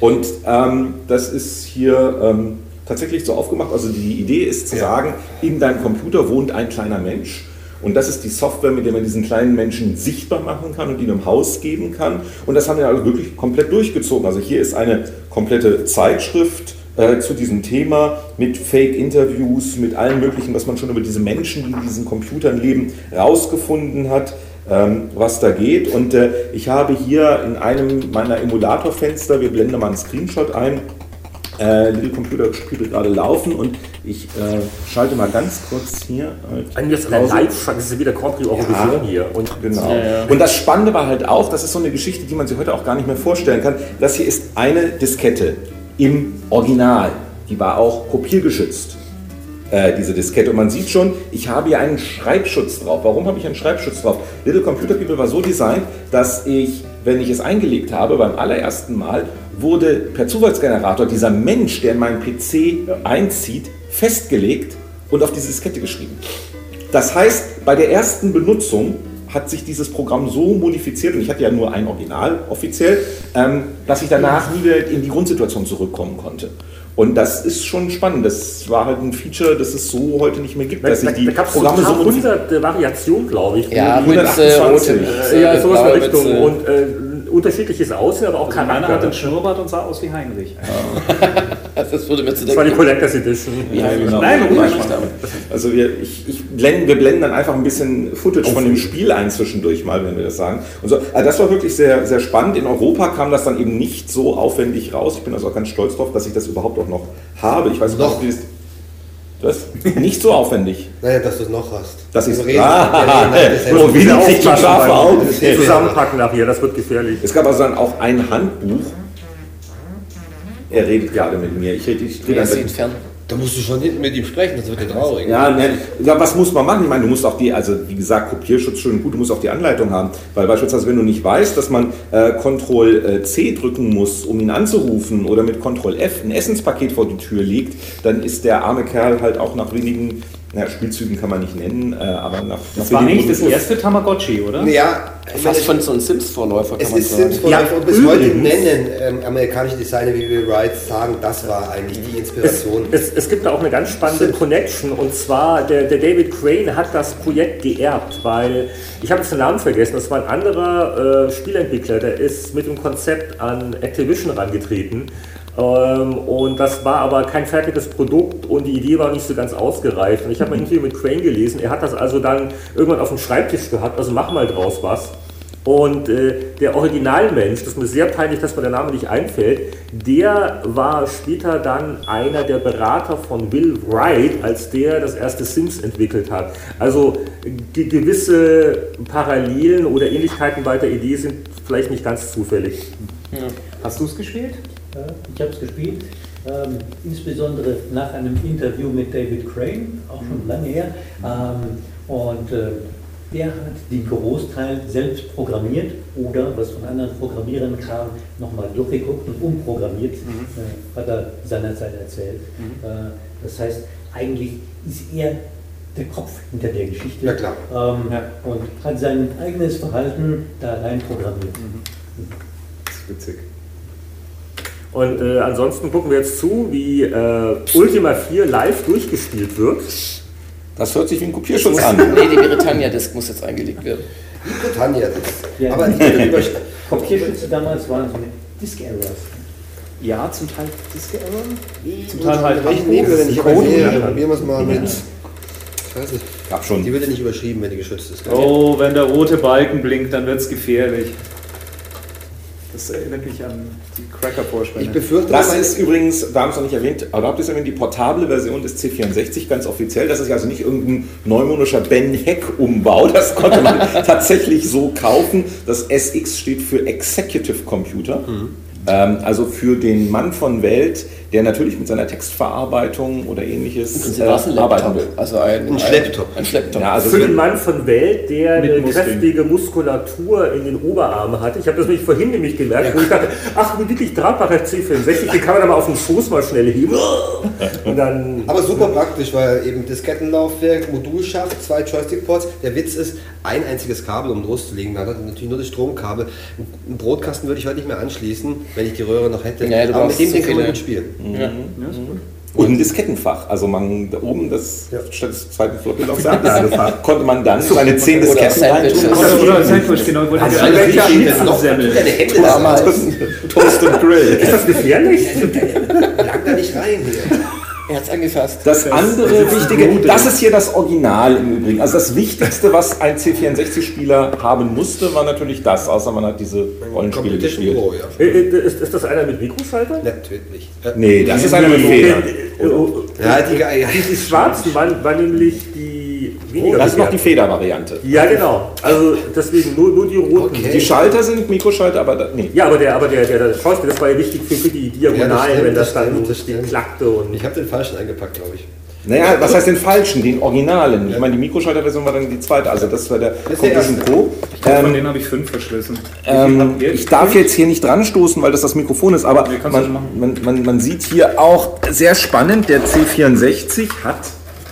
Und ähm, das ist hier ähm, tatsächlich so aufgemacht. Also die Idee ist zu sagen, in deinem Computer wohnt ein kleiner Mensch. Und das ist die Software, mit der man diesen kleinen Menschen sichtbar machen kann und ihn im Haus geben kann. Und das haben wir also wirklich komplett durchgezogen. Also hier ist eine komplette Zeitschrift äh, zu diesem Thema mit Fake-Interviews, mit allem Möglichen, was man schon über diese Menschen, die in diesen Computern leben, rausgefunden hat, ähm, was da geht. Und äh, ich habe hier in einem meiner Emulatorfenster, wir blenden mal einen Screenshot ein, äh, Little Computer Spiele gerade laufen und ich äh, schalte mal ganz kurz hier. äh, ist eine Pause. live das ist wieder Grand Prix Eurovision hier. Und Genau. Und das Spannende war halt auch, das ist so eine Geschichte, die man sich heute auch gar nicht mehr vorstellen kann. Das hier ist eine Diskette im Original. Die war auch kopiergeschützt, äh, diese Diskette. Und man sieht schon, ich habe hier einen Schreibschutz drauf. Warum habe ich einen Schreibschutz drauf? Little Computer People war so designt, dass ich, wenn ich es eingelegt habe, beim allerersten Mal, wurde per Zufallsgenerator dieser Mensch, der in meinen PC einzieht, festgelegt und auf diese Diskette geschrieben. Das heißt, bei der ersten Benutzung hat sich dieses Programm so modifiziert, und ich hatte ja nur ein Original offiziell, ähm, dass ich danach nie wieder in die Grundsituation zurückkommen konnte. Und das ist schon spannend. Das war halt ein Feature, das es so heute nicht mehr gibt, da, dass da, die da gab es Programme so hunderte Variationen, glaube ich. Ja, mit äh, 128. rote äh, ja, sowas in Richtung. Mütze. Und äh, unterschiedliches Aussehen, aber auch Also meiner Charakter. hat einen Schnurrbart und sah aus wie Heinrich. [LAUGHS] Das würde mir zu das war die denken. Collectors Edition. Ja, genau. Nein, ruhig. Also wir, ich, ich blenden, wir blenden dann einfach ein bisschen Footage von dem Spiel ein zwischendurch mal, wenn wir das sagen. Und so. Also das war wirklich sehr, sehr spannend. In Europa kam das dann eben nicht so aufwendig raus. Ich bin also auch ganz stolz darauf, dass ich das überhaupt auch noch habe. Ich weiß Noch? nicht, das nicht so aufwendig. Naja, dass du es noch hast. Das ist reden- ah, halt oh, wie deshalb- kriegt man scharfe Augen. Das ist Zusammenpacken nachher, das wird gefährlich. Es gab also dann auch ein Handbuch. Er redet gerade mit mir. Ich rede, ich rede Er sieht fern. Da musst du schon hinten mit ihm sprechen, das wird dir traurig. Ja, ne, ja, was muss man machen? Ich meine, du musst auch die, also wie gesagt, Kopierschutz schön gut, du musst auch die Anleitung haben. Weil beispielsweise, wenn du nicht weißt, dass man äh, Ctrl äh, C drücken muss, um ihn anzurufen oder mit Ctrl F ein Essenspaket vor die Tür liegt, dann ist der arme Kerl halt auch nach wenigen, naja, Spielzügen kann man nicht nennen, äh, aber nach, Das war wenigen nicht das erste Tamagotchi, oder? Ja, Fast von so einem Sims-Vorläufer kann es man ist sagen. Sims von Ja, und bis heute übrigens- nennen ähm, amerikanische Designer wie Will Wright sagen, das war eigentlich die Es, Inspiration. es, es gibt da auch eine ganz spannende Connection und zwar der, der David Crane hat das Projekt geerbt, weil ich habe jetzt den Namen vergessen, das war ein anderer äh, Spielentwickler, der ist mit dem Konzept an Activision rangetreten und das war aber kein fertiges Produkt und die Idee war nicht so ganz ausgereift und ich habe mal ein Interview mit Crane gelesen, er hat das also dann irgendwann auf dem Schreibtisch gehabt, also mach mal draus was. Und äh, der Originalmensch, das ist mir sehr peinlich, dass mir der Name nicht einfällt, der war später dann einer der Berater von Will Wright, als der das erste Sims entwickelt hat. Also ge gewisse Parallelen oder Ähnlichkeiten bei der Idee sind vielleicht nicht ganz zufällig. Hast du es gespielt? Ich habe es gespielt, ähm, insbesondere nach einem Interview mit David Crane, auch schon lange her. Ähm, und äh, der hat den Großteil selbst programmiert oder, was von anderen Programmierern kam, nochmal durchgeguckt und umprogrammiert, äh, hat er seinerzeit erzählt. Äh, das heißt, eigentlich ist er der Kopf hinter der Geschichte Ja, klar. Ähm, Ja. und hat sein eigenes Verhalten da rein programmiert. Witzig. Und äh, ansonsten gucken wir jetzt zu, wie äh, Ultima 4 live durchgespielt wird. Das hört sich wie ein Kopierschutz an. [LAUGHS] Nee, die Britannia-Disk muss jetzt eingelegt werden. Die Britannia. Das. Ja. Aber Kopierschütze damals waren so mit Disk Errors. Ja, zum Teil Disk-Error. Zum Teil halt welchen nehmen wir denn? Ich habe Code. eine. Probieren wir es mal mit. Ich weiß nicht. Gab schon. Die wird ja nicht überschrieben, wenn die geschützt ist. Oh, wenn der rote Balken blinkt, dann wird es gefährlich. Das erinnert mich an die Cracker-Vorspanne. Ich befürchte, Das ist übrigens, wir haben es noch nicht erwähnt, aber habt ihr es erwähnt, die portable Version des C64 ganz offiziell. Das ist also nicht irgendein neumodischer Ben Heck-Umbau. Das konnte man [LAUGHS] tatsächlich so kaufen. Das SX steht für Executive Computer. Ähm, also für den Mann von Welt, der natürlich mit seiner Textverarbeitung oder ähnliches ein arbeiten will. also ein, Ein Schlepptop. Ein Schlepptop. Ja, also Für den Mann von Welt, der eine Muskeln. kräftige Muskulatur in den Oberarmen hatte. Ich habe das nämlich vorhin nämlich gemerkt, wo ich dachte, ach, wie wirklich tragbarer C64, den kann man aber auf den Schoß mal schnell heben. Und dann Aber super praktisch, weil eben Diskettenlaufwerk, Modulschacht, zwei Joystick-Ports. Der Witz ist, ein einziges Kabel, um loszulegen. Man hat natürlich nur das Stromkabel. Einen Brotkasten würde ich heute nicht mehr anschließen, wenn ich die Röhre noch hätte. Ja, Aber mit dem so Ding kann man gut spielen. Ja. Und ein Diskettenfach. Also man da oben, das Ja. statt des zweiten Floppy-Laufwerks, [LAUGHS] konnte man dann seine zehn Disketten reintun. Oder, Sandwich, genau, ich wollte Also gerade alle. Toast und Grill. ist das gefährlich? Lang da nicht rein hier. Er hat es angefasst. Das andere Wichtige, das ist hier das Original im Übrigen. Also das Wichtigste, was ein C64-Spieler haben musste, war natürlich das, außer man hat diese Rollenspiele gespielt. Pro, ja. Äh, äh, Ist, ist das einer mit Mikroschalter? Natürlich. Äh, Nee, das ist einer mit Federn. Äh, oh, Ja, die, ja, Die, die schwarzen waren, waren nämlich die weniger Das ist noch die. Federvariante. Ja, genau. Also deswegen nur, nur die roten. Okay. Die Schalter sind Mikroschalter, aber da, nee. Ja, aber der, aber der, der, der Schauspieler, das war ja wichtig für, für die Diagonalen, Ja, das stimmt, wenn das, das dann das stimmt. klackte und. ich habe den falschen eingepackt, glaube ich. Naja, was heißt den falschen, den originalen? Ich meine, die Mikroschalterversion war dann die zweite, also das war der ist der Competition erste. Pro. Von Ähm, denen habe ich fünf verschlissen. Ähm, ich darf jetzt hier nicht dran stoßen, weil das das Mikrofon ist, aber Nee, man, man, man, man sieht hier auch sehr spannend, der C64 hat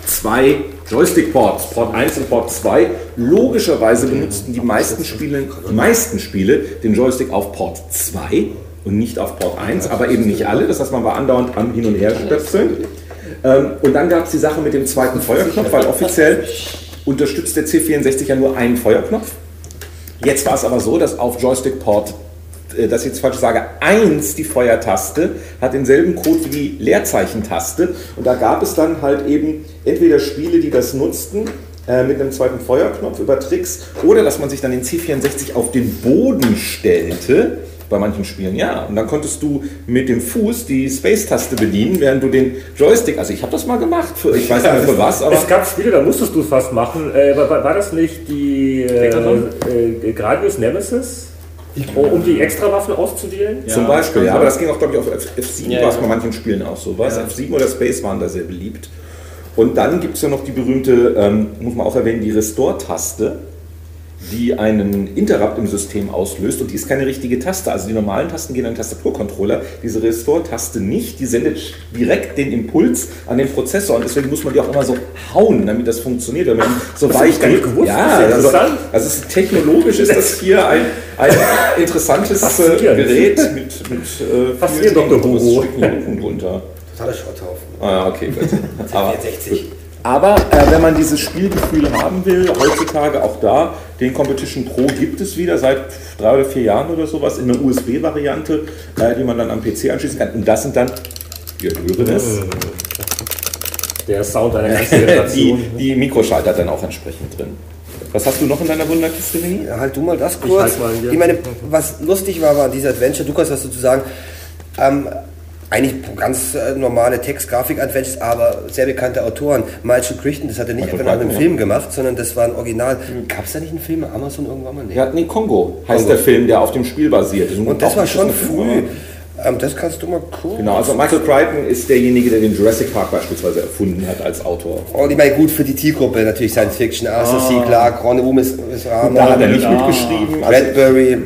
zwei Joystick-Ports, Port 1 und Port 2. Logischerweise benutzten die meisten Spiele, meisten Spiele den Joystick auf Port 2 und nicht auf Port 1, aber eben nicht alle. Das heißt, man war andauernd am Hin- und Herstöpseln. Ähm, und dann gab es die Sache mit dem zweiten Feuerknopf, weil offiziell unterstützt der C64 ja nur einen Feuerknopf. Jetzt war es aber so, dass auf Joystick Port, äh, dass ich jetzt falsch sage, 1 die Feuertaste hat denselben Code wie die Leerzeichentaste. Und da gab es dann halt eben entweder Spiele, die das nutzten, äh, mit einem zweiten Feuerknopf über Tricks, oder dass man sich dann den C64 auf den Boden stellte. Bei manchen Spielen, ja. Und dann konntest du mit dem Fuß die Space-Taste bedienen, während du den Joystick, also ich habe das mal gemacht, für, ich weiß nicht mehr für was, aber Es gab Spiele, da musstest du es fast machen. Äh, war, war das nicht die äh, äh, Gradius Nemesis? Oh, um die Extrawaffen auszuwählen? Zum Ja, Beispiel, kann ja, aber sein. das ging auch, glaube ich, auf F- F7 Ja, war es ja. bei manchen Spielen auch so. Was? F7 oder Space waren da sehr beliebt. Und dann gibt es ja noch die berühmte, ähm, muss man auch erwähnen, die Restore-Taste, die einen Interrupt im System auslöst und die ist keine richtige Taste. Also die normalen Tasten gehen an den Tastaturcontroller, diese Restore-Taste nicht, die sendet direkt den Impuls an den Prozessor und deswegen muss man die auch immer so hauen, damit das funktioniert. Damit man so Das hab ich weich gar nicht geht. gewusst. Ja, Das ist also, also ist, technologisch ist das hier ein, ein interessantes äh. Gerät mit, mit äh, Faszinierend, vielen Dr. Stücken hier unten drunter. Totaler Schrotthaufen. Ah, okay, gut. [LAUGHS] Aber, 64. aber äh, wenn man dieses Spielgefühl haben will, heutzutage auch da, den Competition Pro gibt es wieder seit drei oder vier Jahren oder sowas in einer USB-Variante, äh, die man dann am PC anschließen kann. Und das sind dann, wir hören es, Der Sound einer ganzen [LAUGHS] die, Generation. die Mikroschalter dann auch entsprechend drin. Was hast du noch in deiner Wunderkiste, René? Ja, halt du mal das Ich kurz. halt mal. Ich meine, was lustig war, war diese Adventure, du kannst was dazu sagen. Ähm, eigentlich ganz äh, normale Text-Grafik-Adventures, aber sehr bekannte Autoren. Michael Crichton, das hat er nicht Michael einfach nach einem Film gemacht, sondern das war ein Original. Gab es da nicht einen Film bei Amazon irgendwann mal? Nee. Ja, nee, Kongo heißt Kongo. der Film, der auf dem Spiel basiert. Und das war schon früh. Ähm, das kannst du mal gucken. Genau, also Michael Crichton ist derjenige, der den Jurassic Park beispielsweise erfunden hat als Autor. Und ich meine, gut für die Zielgruppe natürlich Science Fiction, Arthur C. Clarke, Ron Loomis, Da hat er nicht Ja. mitgeschrieben. Also, Bradbury. also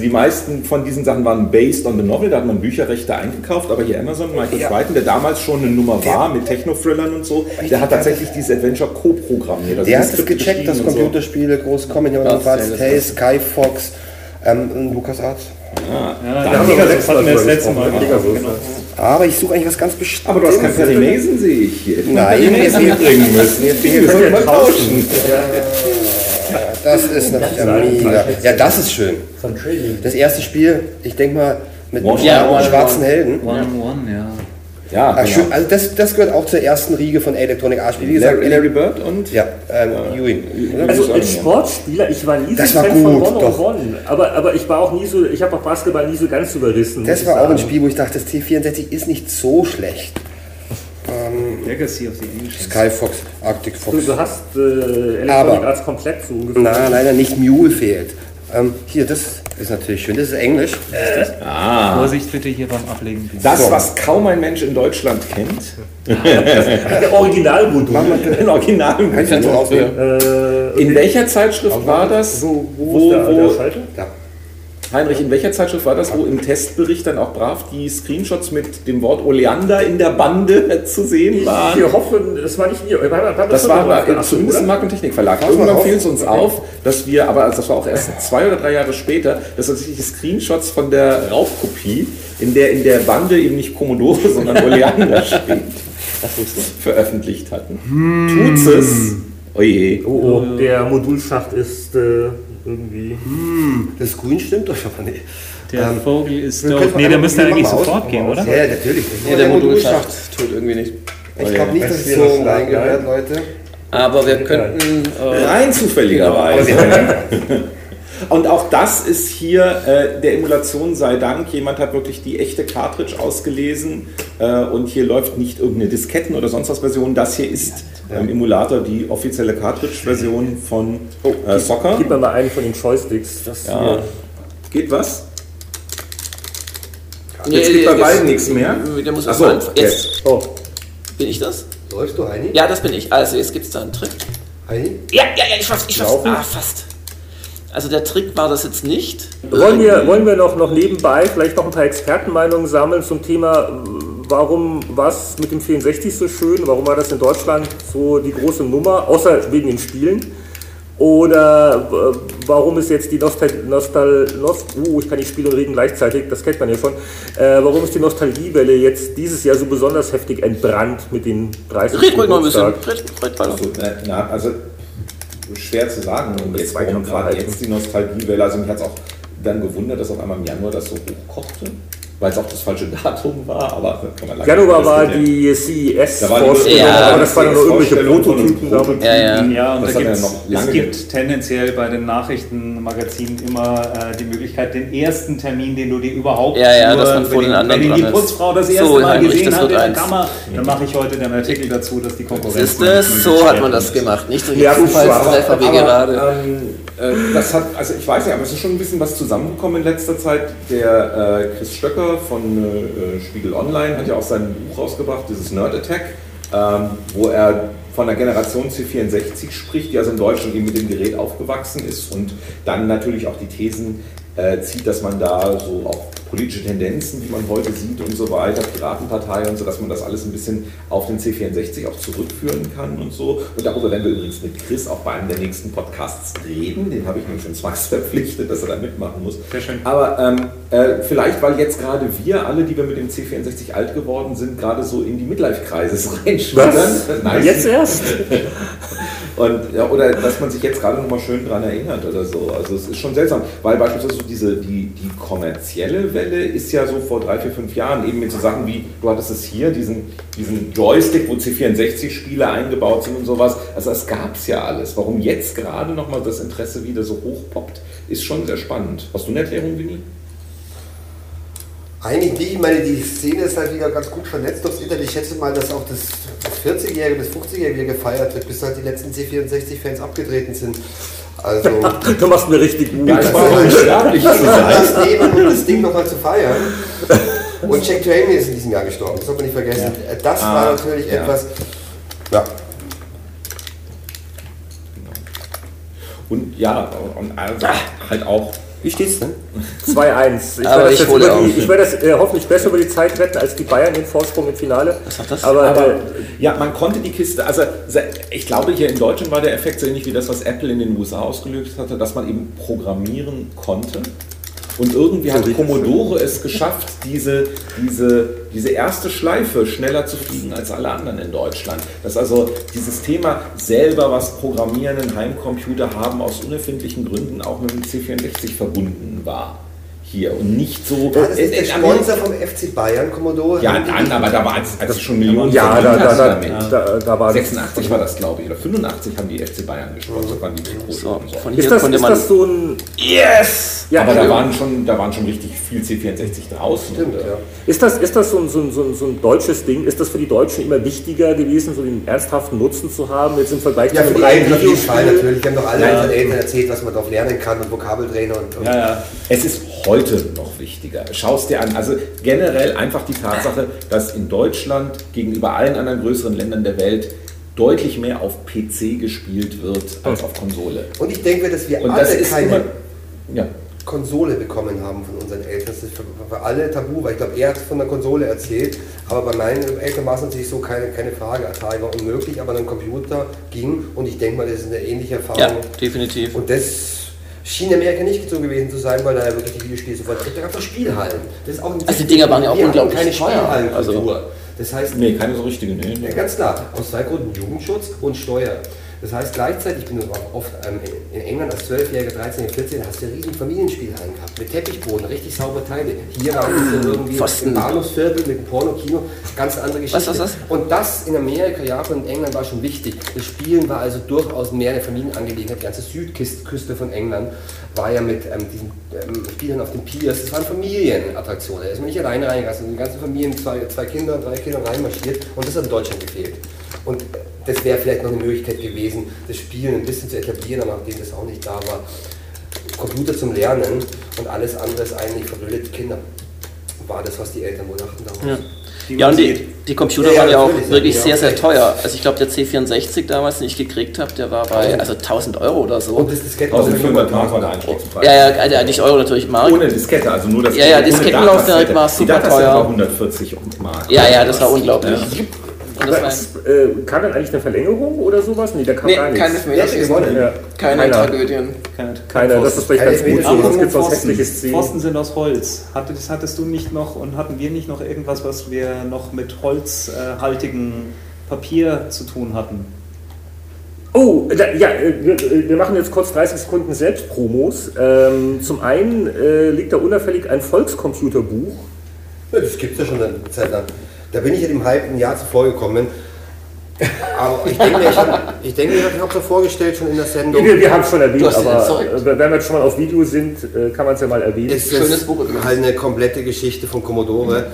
die meisten von diesen Sachen waren based on the novel, da hat man Bücherrechte eingekauft, aber hier Amazon, Michael Ja. Crichton, der damals schon eine Nummer Der- war mit Techno-Thrillern und so, der hat tatsächlich dieses Adventure co-programmiert. Also Der das hat es gecheckt, dass und Computerspiele groß noch Das Fast ist ja Tales, Sky Fox, ähm, LucasArts. Ja, Da da haben wir das das hatten wir das letzte Mal. Genau. Aber ich suche eigentlich was ganz So. Bestimmtes. Aber du hast kein Perry Mason, sehe ich hier. Nein, wir- mitbringen müssen. Wir sollten mal tauschen. Das ist natürlich mega. Ja, das ist schön. Von. Das erste Spiel, ich denke mal, mit One- ja, One- schwarzen One. Helden. One on One, ja. Ja, Ah, genau. schön. Also das, das gehört auch zur ersten Riege von Electronic Arts. Wie gesagt, Larry, Larry Bird und Ja, ähm, Ewing. oder? Also als. Sportspieler, ich war nie Das so war Fan von gut, One on doch. One, aber, aber ich war auch nie so, ich habe auch Basketball nie so ganz überrissen. Das war auch ein. Spiel, wo ich dachte, das T64 ist nicht so schlecht. Legacy of the Ancients. Sky Fox, Arctic Du, Fox. du hast äh, Electronic Aber- Arts komplett so ungefähr. Na, leider nicht Mule fehlt. Ähm, hier, das ist natürlich schön. Das ist Englisch. Vorsicht bitte hier beim Ablegen. Das, So. was kaum ein Mensch in Deutschland kennt. Der [LAUGHS] Originalmodul. Ein Original. Kannst du das rausnehmen? Äh, In welcher Zeitschrift war das? wo, wo, Wo- ist der, wo- der Schalter? Ja. Heinrich, in welcher Zeitschrift war das, wo im Testbericht dann auch brav die Screenshots mit dem Wort Oleander in der Bande [LAUGHS] zu sehen waren? Ich hoffe, das war nicht mir. War, war Das schon war aber zumindest im? Markt- und Technikverlag. Irgendwann fiel es uns auf, dass wir, aber das war auch erst zwei oder drei Jahre später, dass tatsächlich Screenshots von der Raubkopie, in der in der Bande eben nicht Commodore, [LAUGHS] sondern Oleander steht, veröffentlicht hatten. Tut's es? Oje. Oh, oh, der Modulschacht ist äh, irgendwie. Das Grün stimmt doch schon mal nicht. Der Ähm, Vogel ist wir doof. können Nee, der müsste wir eigentlich sofort gehen, wir oder? Ja, natürlich. Ja, der Modulschacht tut irgendwie nicht. Ich glaube nicht, dass es so reingehört, Leute. Aber wir könnten. Äh, Rein zufälligerweise. [LAUGHS] Und auch das ist hier äh, der Emulation sei Dank. Jemand hat wirklich die echte Cartridge ausgelesen äh, und hier läuft nicht irgendeine Disketten oder sonst was Version. Das hier ist im Emulator die offizielle Cartridge-Version von äh, Soccer. Gib mir mal einen von den Joysticks. Das Ja. hier. Geht was? nee, Jetzt geht bei das- beiden nichts mehr. Der muss Ach erst so, mal anfangen. Jetzt Oh, bin ich das? Läufst du, Heini? Ja, das bin ich. Also, jetzt gibt es da einen Trick. Heini? Ja, ja, ja, ich schaff's, ich schaff's. Laufen? Ah, fast. Also, der Trick war das jetzt nicht. Wollen wir, wollen wir noch, noch nebenbei vielleicht noch ein paar Expertenmeinungen sammeln zum Thema, warum war es mit dem 64 so schön, warum war das in Deutschland so die große Nummer, außer wegen den Spielen? Oder äh, warum ist jetzt die Nostal... Nostal Nost uh, ich kann nicht Spiel und reden gleichzeitig, das kennt man ja schon. Äh, warum ist die Nostalgiewelle jetzt dieses Jahr so besonders heftig entbrannt mit den 30 Red noch ein bisschen. Red, red weiter. So, na, na, also schwer zu sagen, um jetzt, warum gerade jetzt die Nostalgiewelle. Also mich hat es auch dann gewundert, dass auf einmal im Januar das so hochkochte, weil es auch das falsche Datum war, aber das kann man Januar war die Da war die CES-Vorstellung, Ja, aber das waren nur irgendwelche Prototypen. damit. Ja, ja. Ja, und Das da ja gibt's, lange es gibt tendenziell bei den Nachrichtenmagazinen immer äh, die Möglichkeit, den ersten Termin, den du dir überhaupt Ja, ja, nur, dass man vor wenn, den die- anderen wenn die dran ist. Putzfrau das So, erste Mal Heinrich, gesehen das hat in der. Kammer, dann mache ich heute den Artikel dazu, dass die Konkurrenz... Siehst du, so hat man das gemacht. Nicht durch Ja, Zufallstreffer wie aber, gerade. Ähm, äh, das hat, also ich weiß nicht, aber es ist schon ein bisschen was zusammengekommen in letzter Zeit. Der äh, Chris Stöcker von äh, Spiegel Online hat ja auch sein Buch rausgebracht, dieses Nerd Attack, ähm, wo er von der Generation C64 spricht, die also in Deutschland eben mit dem Gerät aufgewachsen ist und dann natürlich auch die Thesen äh, zieht, dass man da so auch politische Tendenzen, die man heute sieht und so weiter, Piratenpartei und so, dass man das alles ein bisschen auf den C64 auch zurückführen kann und so. Und darüber werden wir übrigens mit Chris auch bei einem der nächsten Podcasts reden. Den habe ich nämlich schon zwangs verpflichtet, dass er da mitmachen muss. Sehr schön. Aber ähm, äh, vielleicht, weil jetzt gerade wir alle, die wir mit dem C64 alt geworden sind, gerade so in die Midlife-Kreises [LAUGHS] reinschlittern. Nein. Jetzt erst? [LAUGHS] Und, ja, oder dass man sich jetzt gerade noch mal schön dran erinnert oder so. Also es ist schon seltsam, weil beispielsweise so diese, die, die kommerzielle Welle ist ja so vor drei, vier, fünf Jahren eben mit so Sachen wie, du hattest es hier, diesen, diesen Joystick, wo C64-Spiele eingebaut sind und sowas. Also das gab es ja alles. Warum jetzt gerade noch mal das Interesse wieder so hochpoppt, ist schon sehr spannend. Hast du eine Erklärung, Winnie? Eigentlich nicht. Ich meine, die Szene ist halt wieder ganz gut vernetzt aufs Internet. Ich schätze mal, dass auch das, das 40-Jährige, das 50-Jährige wieder gefeiert wird, bis halt die letzten C64-Fans abgetreten sind. Also, [LAUGHS] Du machst mir richtig gut. Ja, ich war unsterblich zu sein. das nehmen, um das Ding nochmal zu feiern. [LAUGHS] Und Jack Traemy ist in diesem Jahr gestorben, das sollte man nicht vergessen. Das Ah, war natürlich ja. etwas. Ja, Und ja, und also halt auch wie steht's denn? 2-1. Ich Aber werde das, ich hole die, ich werde das äh, hoffentlich besser über die Zeit retten als die Bayern den Vorsprung im Finale. Was hat das? Aber, Aber äh, ja, man konnte die Kiste, also ich glaube hier in Deutschland war der Effekt so ähnlich wie das, was Apple in den USA ausgelöst hatte, dass man eben programmieren konnte. Und irgendwie hat Commodore es geschafft, diese, diese, diese erste Schleife schneller zu fliegen als alle anderen in Deutschland. Dass also dieses Thema selber was programmieren, einen Heimcomputer haben, aus unerfindlichen Gründen auch mit dem C64 verbunden war. Hier und nicht so. War das nicht der Äh, Sponsor vom FC Bayern, Commodore? Ja, dann, aber da war es, als es schon Millionen Ja, da, da, da, da, da war 86 war das, glaube ich, oder 85 haben die FC Bayern gesponsert, waren die So, von hier Ist das, konnte ist man. das so ein. Yes! Ja, aber da ja. waren, schon, da waren schon richtig viel C64 draußen. Stimmt, äh, ja. Ist das, ist das so, ein, so, ein, so, ein, so ein deutsches Ding? Ist das für die Deutschen immer wichtiger gewesen, so den ernsthaften Nutzen zu haben, jetzt im Vergleich Ja, die reinen Eltern auf jeden Fall natürlich. Die haben doch alle Ja. unseren Eltern erzählt, was man drauf lernen kann und Vokabeltrainer und, und Ja, ja. Es ist heute noch wichtiger. Schau es dir an. Also generell einfach die Tatsache, dass in Deutschland gegenüber allen anderen größeren Ländern der Welt deutlich mehr auf PC gespielt wird als auf Konsole. Und ich denke, dass wir Und alle das ist keine immer. Ja. Konsole bekommen haben von unseren Eltern. Das ist für, für alle tabu, weil ich glaube, er hat von der Konsole erzählt. Aber bei meinen Eltern war es natürlich so keine, keine Frage. Atari war unmöglich, aber ein Computer ging. Und ich denke mal, das ist eine ähnliche Erfahrung. Ja, definitiv. Und das schien Amerika nicht so gewesen zu sein, weil da ja wirklich die Videospiele sofort. Da gab es Spielhallen. Das ist auch ein Also die Dinger waren ja auch unglaublich keine teuer. Spielhallenkultur. Das heißt, Nee, keine so richtige. Nee, ja, nee. ganz klar, aus zwei Gründen, Jugendschutz und Steuer. Das heißt gleichzeitig, ich bin auch oft ähm, in England als 12-Jähriger, 13, 14, hast du ja riesen Familienspielhallen gehabt, mit Teppichboden, richtig saubere Teile. Hier waren es so irgendwie Pfosten. im Bahnhofsviertel mit dem Pornokino, ganz andere Geschichte. was, was? Und das in Amerika, Japan und England war schon wichtig. Das Spielen war also durchaus mehr eine Familienangelegenheit. Die ganze Südküste von England war ja mit ähm, diesen ähm, Spielern auf den Piers, das waren Familienattraktionen. Da ist man nicht alleine reingegangen, sondern die ganzen Familien, zwei, zwei Kinder, drei Kinder reinmarschiert und das hat in Deutschland gefehlt. Und das wäre vielleicht noch eine Möglichkeit gewesen, das Spielen ein bisschen zu etablieren, aber nachdem das auch nicht da war, Computer zum Lernen und alles andere ist eigentlich verblödete Kinder. War das, was die Eltern wohl dachten damals. Ja. Die Ja, und die, die Computer Ja, ja, waren ja auch wirklich ja. sehr, sehr teuer. Also ich glaube, der C64 damals, den ich gekriegt habe, der war bei also 1000 Euro oder so. Und das Diskette 1500 Mark war der Einstiegspreis. Ja, ja, also nicht Euro natürlich, Mark. Ohne Diskette, also nur das Ja, ja, Dataset. war Die super teuer. war 140 Mark. Ja, ja, das war unglaublich. Das war Was, äh, kam dann eigentlich eine Verlängerung oder sowas? Nee, da kam nee, gar nichts. keine gewonnen? Ja, keine keiner. Tragödien. Keine, Keiner, das ist vielleicht Keine ganz gut so, Pfosten. sonst gibt es auch Pfosten. hässliche Szenen. Pfosten sind aus Holz. Hatte, das hattest du nicht noch und hatten wir nicht noch irgendwas, was wir noch mit holzhaltigem Papier zu tun hatten? Oh, da, ja, äh, wir, wir machen jetzt kurz 30 Sekunden Selbstpromos. Ähm, zum einen äh, liegt da unauffällig ein Volkscomputerbuch. Ja, das gibt es ja schon eine Zeit lang. Da bin ich ja dem halben Jahr zuvor gekommen. Aber ich denke mir, ich habe ich denke mir, ich habe es ja vorgestellt schon in der Sendung. Wir, wir haben es schon erwähnt, aber äh, wenn wir jetzt schon mal auf Video sind, äh, kann man es ja mal erwähnen. Es Schönes ist Buch übrigens. halt eine komplette Geschichte von Commodore.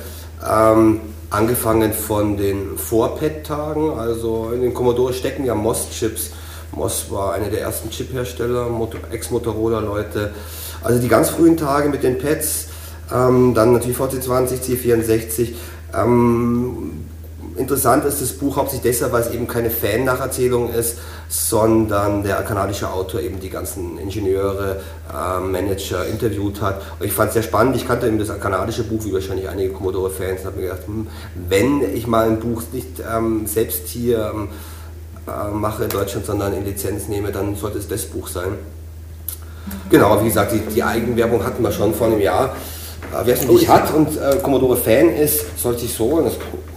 Ähm, angefangen von den Vorpad-Tagen, also in den Commodore stecken ja MOS-Chips. MOS war einer der ersten Chip-Hersteller, Moto- Ex-Motorola-Leute. Also die ganz frühen Tage mit den Pads, ähm, dann natürlich VC20, C64. Ähm, Interessant ist das Buch hauptsächlich deshalb, weil es eben keine Fan-Nacherzählung ist, sondern der kanadische Autor eben die ganzen Ingenieure, äh, Manager interviewt hat. Und ich fand es sehr spannend. Ich kannte eben das kanadische Buch, wie wahrscheinlich einige Commodore-Fans, und habe mir gedacht, hm, wenn ich mal ein Buch nicht ähm, selbst hier ähm, äh, mache in Deutschland, sondern in Lizenz nehme, dann sollte es das Buch sein. Genau, wie gesagt, die, die Eigenwerbung hatten wir schon vor einem Jahr. Wer es noch nicht hat und äh, Commodore-Fan ist, sollte sich so, das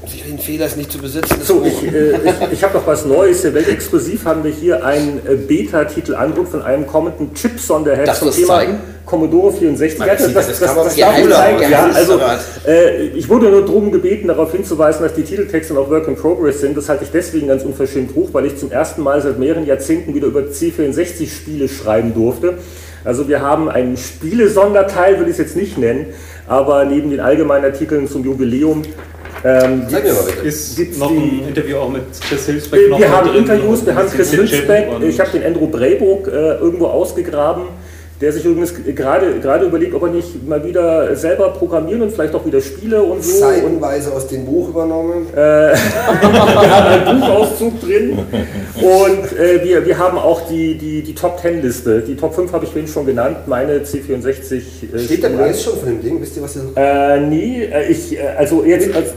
sicherlich ein Fehler ist nicht zu besitzen. das So, ich, äh, ich, ich habe noch was Neues. Weltexklusiv haben wir hier einen äh, Beta-Titel Andruck von einem kommenden Chip-Sonderheft zum das Thema zeigen? Commodore 64. Man sieht das, das kann man darf ich zeigen. Ja, also, äh, ich wurde nur darum gebeten, darauf hinzuweisen, dass die Titeltexte noch Work in Progress sind. Das halte ich deswegen ganz unverschämt hoch, weil ich zum ersten Mal seit mehreren Jahrzehnten wieder über C64-Spiele schreiben durfte. Also wir haben einen Spiele-Sonderteil, will ich es jetzt nicht nennen, aber neben den allgemeinen Artikeln zum Jubiläum ähm. Ist Gibt's noch die- ein Interview auch mit Chris Hilsbeck wir haben drin. Interviews, wir haben Chris und- ich habe den Andrew Brayburg äh, irgendwo ausgegraben, der sich übrigens gerade gerade überlegt, ob er nicht mal wieder selber programmieren und vielleicht auch wieder Spiele und so. Und Seitenweise aus dem Buch übernommen. [LAUGHS] wir haben einen Buchauszug drin und äh, wir, wir haben auch die, die, die Top 10 Liste. Die Top 5 habe ich vorhin schon genannt, meine C64. Äh, Steht der Spiele. Preis schon von dem Ding? Wisst ihr, was ihr so. Äh, nee, äh, ich, äh, also jetzt, als,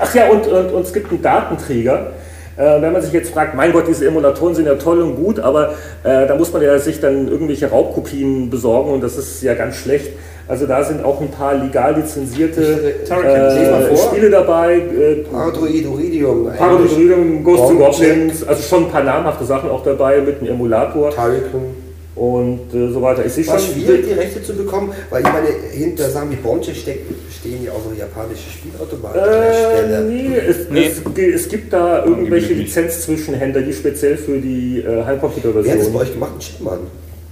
ach ja, und, und, und es gibt einen Datenträger. Äh, wenn man sich jetzt fragt, mein Gott, diese Emulatoren sind ja toll und gut, aber äh, da muss man ja sich dann irgendwelche Raubkopien besorgen und das ist ja ganz schlecht. Also da sind auch ein paar legal lizenzierte äh, äh. Spiele dabei. Äh, Paradroid, Iridium, Parodidrium, Ghost in Bomb Goblins, also schon ein paar namhafte Sachen auch dabei mit einem Emulator. Tarikon. und äh, so weiter. Ich War schon, schwierig, die Rechte zu bekommen, weil ich meine, hinter Sachen wie Bonche stehen ja auch so japanische Spielautomaten Äh. Nee, es, Nee. Es, es gibt da irgendwelche. Lizenzzwischenhändler, die speziell für die äh, Wer hat das bei Heimcomputer-Version. euch gemacht? Ein Schickmann.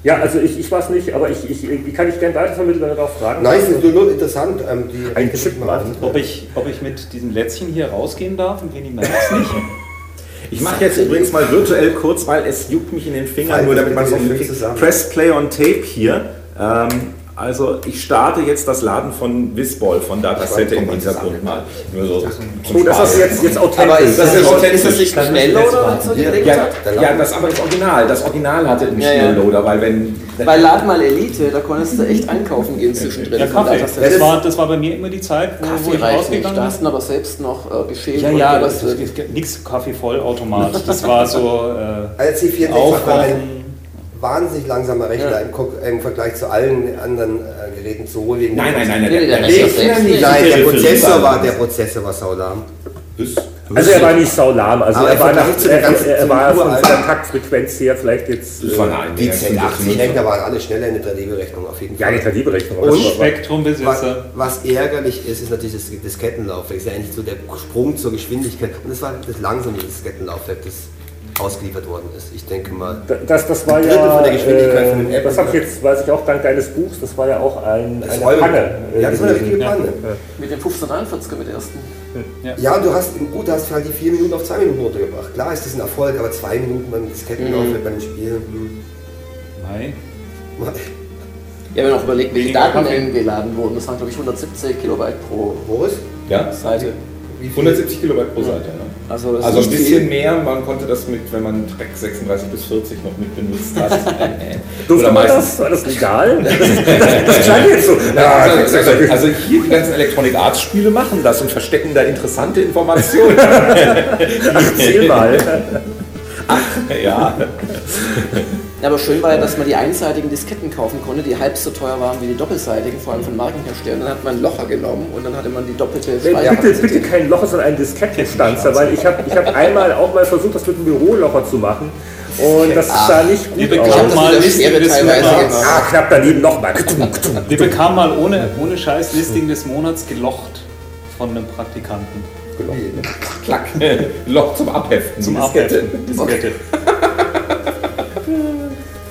Ja, also ich, ich weiß nicht, aber ich, ich, ich kann ich gerne weitervermitteln, wenn du darauf fragen Nein, es ist nur nur interessant. Ähm, die Ein Rechte Schickmann. Ob ich, ob ich mit diesem Lätzchen hier rausgehen darf und merkt es nicht. Ich mache jetzt übrigens mal virtuell kurz, weil es juckt mich in den Fingern, nur damit man mitkriegt. zusammen. Press Play on Tape hier. Ähm, also ich starte jetzt das Laden von Visball von Datasette im Hintergrund mal. Nur so Oh, das ist jetzt, jetzt Aber authentisch. ist Das das, ist nicht, authentisch. ist das nicht ein Schnellloader, wenn so Ja, ja, ja, das aber das Original. Das Original hatte einen Ja. Schnellloader, weil wenn Bei Lad mal Elite, da konntest du echt einkaufen gehen zwischendrin. Ja, Kaffee. Das war, das war bei mir immer die Zeit, wo, wo Kaffee ich reicht nicht, rausgegangen da bin. hast du aber selbst noch äh, geschält. Ja, ja, das geröstet. ist nichts Kaffee-Vollautomat. Das war so äh, C64 war ein Aufkochen. Wahnsinnig langsamer Rechner Ja. im, im Vergleich zu allen anderen äh, Geräten, sowohl wegen Nein, nein, nein, nein. Der Rechner Rechner Prozessor war, der Prozessor war saulam. Das- Also er war nicht saulahm, also er war, nach, zu er, ganzen- er, er zu war von seiner Taktfrequenz her vielleicht jetzt... Das war äh, Die 1,85. Z80-Rechner waren alle schneller in der 3D-Berechnung auf jeden ja, Fall. die KD-Berechnung. Und das war- Was, Spektrumbesitzer. was ärgerlich ist, ist natürlich das Diskettenlaufwerk. Das ist ja eigentlich so der Sprung zur Geschwindigkeit. Und es war das langsame Diskettenlaufwerk, das ausgeliefert worden ist. Ich denke mal. Das, das war ja, von der Geschwindigkeit von dem äh, Apple. das habe ich jetzt, weiß ich auch dank deines Buchs, das war ja auch ein, Das eine war- Panne. äh, Ja, das war eine richtige Panne. Mit dem 1541er mit der ersten. Ja, du hast, gut, du hast halt die vier Minuten auf zwei Minuten runtergebracht. Klar ist das ein Erfolg, aber zwei Minuten beim Diskettenlaufwerk beim Spiel. Hm. Nein. [LAUGHS] Ja, wenn man auch überlegt, welche Datenmengen geladen wurden. Das waren, glaube ich, 170 Kilobyte pro Boris? Ja, Seite. Wie viel? 170 Kilobyte pro Seite. Ja. Also, Also ein bisschen mehr, man konnte das mit, wenn man Track 36 bis 40 noch mit benutzt hat. [LAUGHS] Durfte Oder man meistens. das? War das legal? [LAUGHS] Das, klang jetzt so. Ja, Also, also, also hier die ganzen Electronic Arts Spiele machen das und verstecken da interessante Informationen. [LAUGHS] erzähl mal. ja. Ja, aber schön war ja, dass man die einseitigen Disketten kaufen konnte, die halb so teuer waren wie die doppelseitigen, vor allem von Markenherstellern. Dann hat man Locher genommen und dann hatte man die doppelte Bitte, bitte kein Loch, sondern ein Diskettenstanzer, weil ich habe ich hab [LAUGHS] einmal auch mal versucht, das mit einem Bürolocher zu machen und das sah nicht gut aus. das mal Listing des Monats. Ah, knapp daneben nochmal. Wir bekamen mal ohne, ohne Scheiß Listing des Monats gelocht von einem Praktikanten. Klack. [LAUGHS] Loch zum Abheften. Zum Diskette. Abheften. Diskette.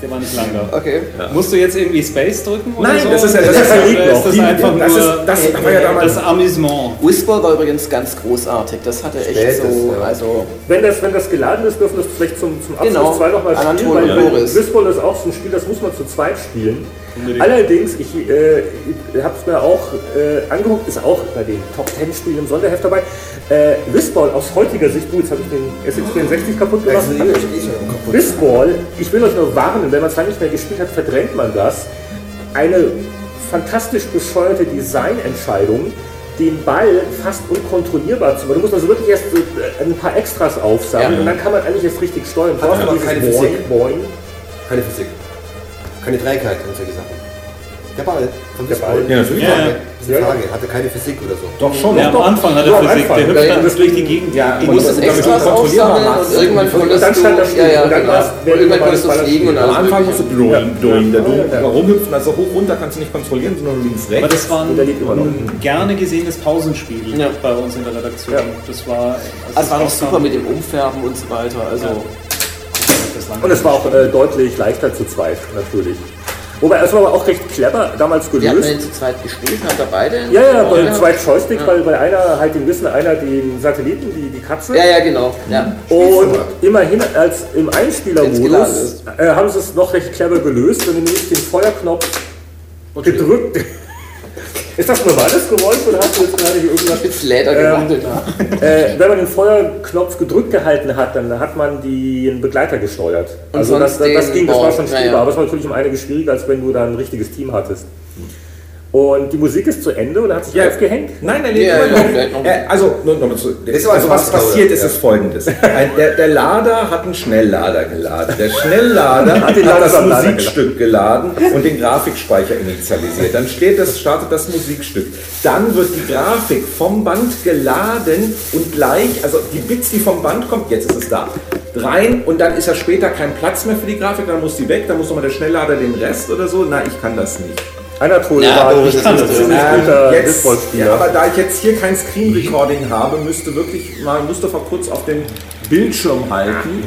Der war nicht lang da. Okay. Musst du jetzt irgendwie Space drücken? Oder Nein, so? das ist ja- das Oder ist ja liegt ist das einfach das nur ist- das war ja damals- das Amüsement. Whisper war übrigens ganz großartig. Das hatte echt Spätes, so, ja. also Wenn das, wenn das geladen ist, dürfen wir es vielleicht zum, zum Abschluss Genau. zwei nochmal spielen, weil und Boris. Wistball ist auch so ein Spiel, das muss man zu zweit spielen. Unbedingt. Allerdings, ich, äh, ich habe es mir auch äh, angeguckt, ist auch bei den Top 10 Spielen im Sonderheft dabei. Äh, Wistball aus heutiger Sicht, gut, jetzt habe ich den SX64 kaputt gemacht. Schon kaputt. Wistball, ich will euch nur warnen, wenn man es lange nicht mehr gespielt hat, verdrängt man das. Eine fantastisch bescheuerte Designentscheidung, den Ball fast unkontrollierbar zu machen. Du musst also wirklich erst äh, ein paar Extras aufsammeln Ja. und dann kann man eigentlich erst richtig steuern. Hat aber dieses keine Boing, Physik. Boing. Keine Physik. Keine Trägheit und solche Sachen. Der Ball von Der. Ball. Ja, natürlich. Das ist eine Ja, Frage. Das ist eine Frage. Hatte keine Physik oder so. Doch schon. Ja, am doch. Anfang hat Nur er am Physik, der Anfang. hüpft Ja, dann das durch die Gegend. Ja, du musst das- es damit du extra kontrollierbar aufsammeln und irgendwann konntest dann stand du, das ja, ja, und dann genau. irgendwann konntest du fliegen und Ballspiel. Am alles Anfang musst du blowing, blowing. Da, Ja, ja, ja. rumhüpfen, also hoch, runter kannst du nicht kontrollieren, sondern links, rechts. Aber das war ein gerne gesehenes Pausenspiel Ja. bei uns in der Redaktion. Ja. Das war, Also es war noch super mit dem Umfärben und so weiter. Also lange Und es war auch äh, deutlich leichter zu zweit, natürlich. Wobei, es war aber auch recht clever damals wir hatten gelöst. den zu zweit gespielt, haben da beide. Ja, ja, bei ja. zwei Joystick, Ja. weil, weil einer halt den Wissen, einer den Satelliten, die, die Katze. Ja, ja, genau. Ja. Und immerhin als im Einspielermodus äh, haben sie es noch recht clever gelöst, wenn du nämlich den Feuerknopf gedrückt. Ist das normales Geräusch oder hast du jetzt gerade hier irgendwas? Mit Leder Ähm, gewandelt. Äh, wenn man den Feuerknopf gedrückt gehalten hat, dann hat man den Begleiter gesteuert. Und also das, das, das ging, das war schon Ja, spielbar, ja. aber es war natürlich um einiges schwieriger, als wenn du da ein richtiges Team hattest. Und die Musik ist zu Ende und hat sich Ja. aufgehängt. Nein, er Ja, lebt ja, noch. noch. Äh, also, also was oder? passiert ist, Ja. ist folgendes. Ein, der, der Lader hat einen Schnelllader geladen. Der Schnelllader [LAUGHS] hat, den das Musikstück geladen und den Grafikspeicher initialisiert. Dann steht das, startet das Musikstück. Dann wird die Grafik vom Band geladen und gleich, also die Bits, die vom Band kommen, jetzt ist es da, rein und dann ist ja später kein Platz mehr für die Grafik, dann muss die weg, dann muss nochmal der Schnelllader den Rest oder so. Na, ich kann das nicht. Anatol Ja, war Boris, ein das ist ziemlich guter jetzt, ja, aber da ich jetzt hier kein Screen Recording habe, müsste wirklich mal Mustafa kurz auf den Bildschirm halten.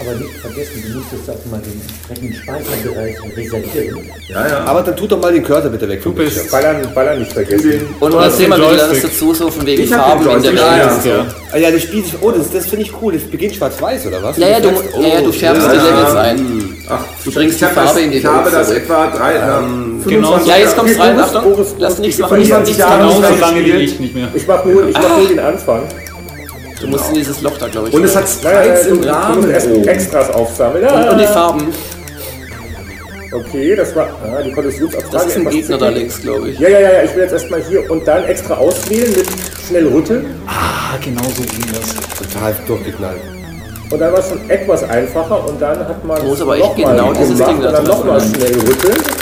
Aber nicht vergessen, du musstest auch mal den entsprechenden Speicherbereich reservieren. Ja, ja. Aber dann tut doch mal den Cursor bitte weg. vom Bildschirm. Ballern, Ballern nicht vergessen. Und Du was hast sehen wir den wieder das dazu, so von wegen Ich Farben in der ja, ja. Ah ja, das Spiel, oh, das, das finde ich cool. Das beginnt schwarz-weiß, oder was? Ja, ja, du, ja, ja, du färbst die Ja. Levels ein. Ach, Du bringst die Farbe in die Ich habe das etwa drei, ähm, Genau. 25 Ja, jetzt kommt's rein, Boris, Achtung. Boris, Lass nichts machen, nichts 25 machen. Jahre Genau nicht so lange wie ich nicht mehr. Ich mach nur, ich mach nur den Anfang. Du musst in dieses Loch da, glaube ich. Und es rein. hat Sprites du, im du Rahmen. erst oben. Extras aufsammeln. und, und die. Farben. Okay, das war ah, die Konditionsauftrag. Das ist ein Gegner da links, glaube ich. Ja, ja, ja, ja, ich will jetzt erstmal hier und dann extra auswählen mit schnell rütteln. Ah, genau so ging das. Total durchgeknallt. Und dann war es schon etwas einfacher und dann hat man Du musst aber echt genau dieses gemacht Ding da und dann nochmal schnell rütteln.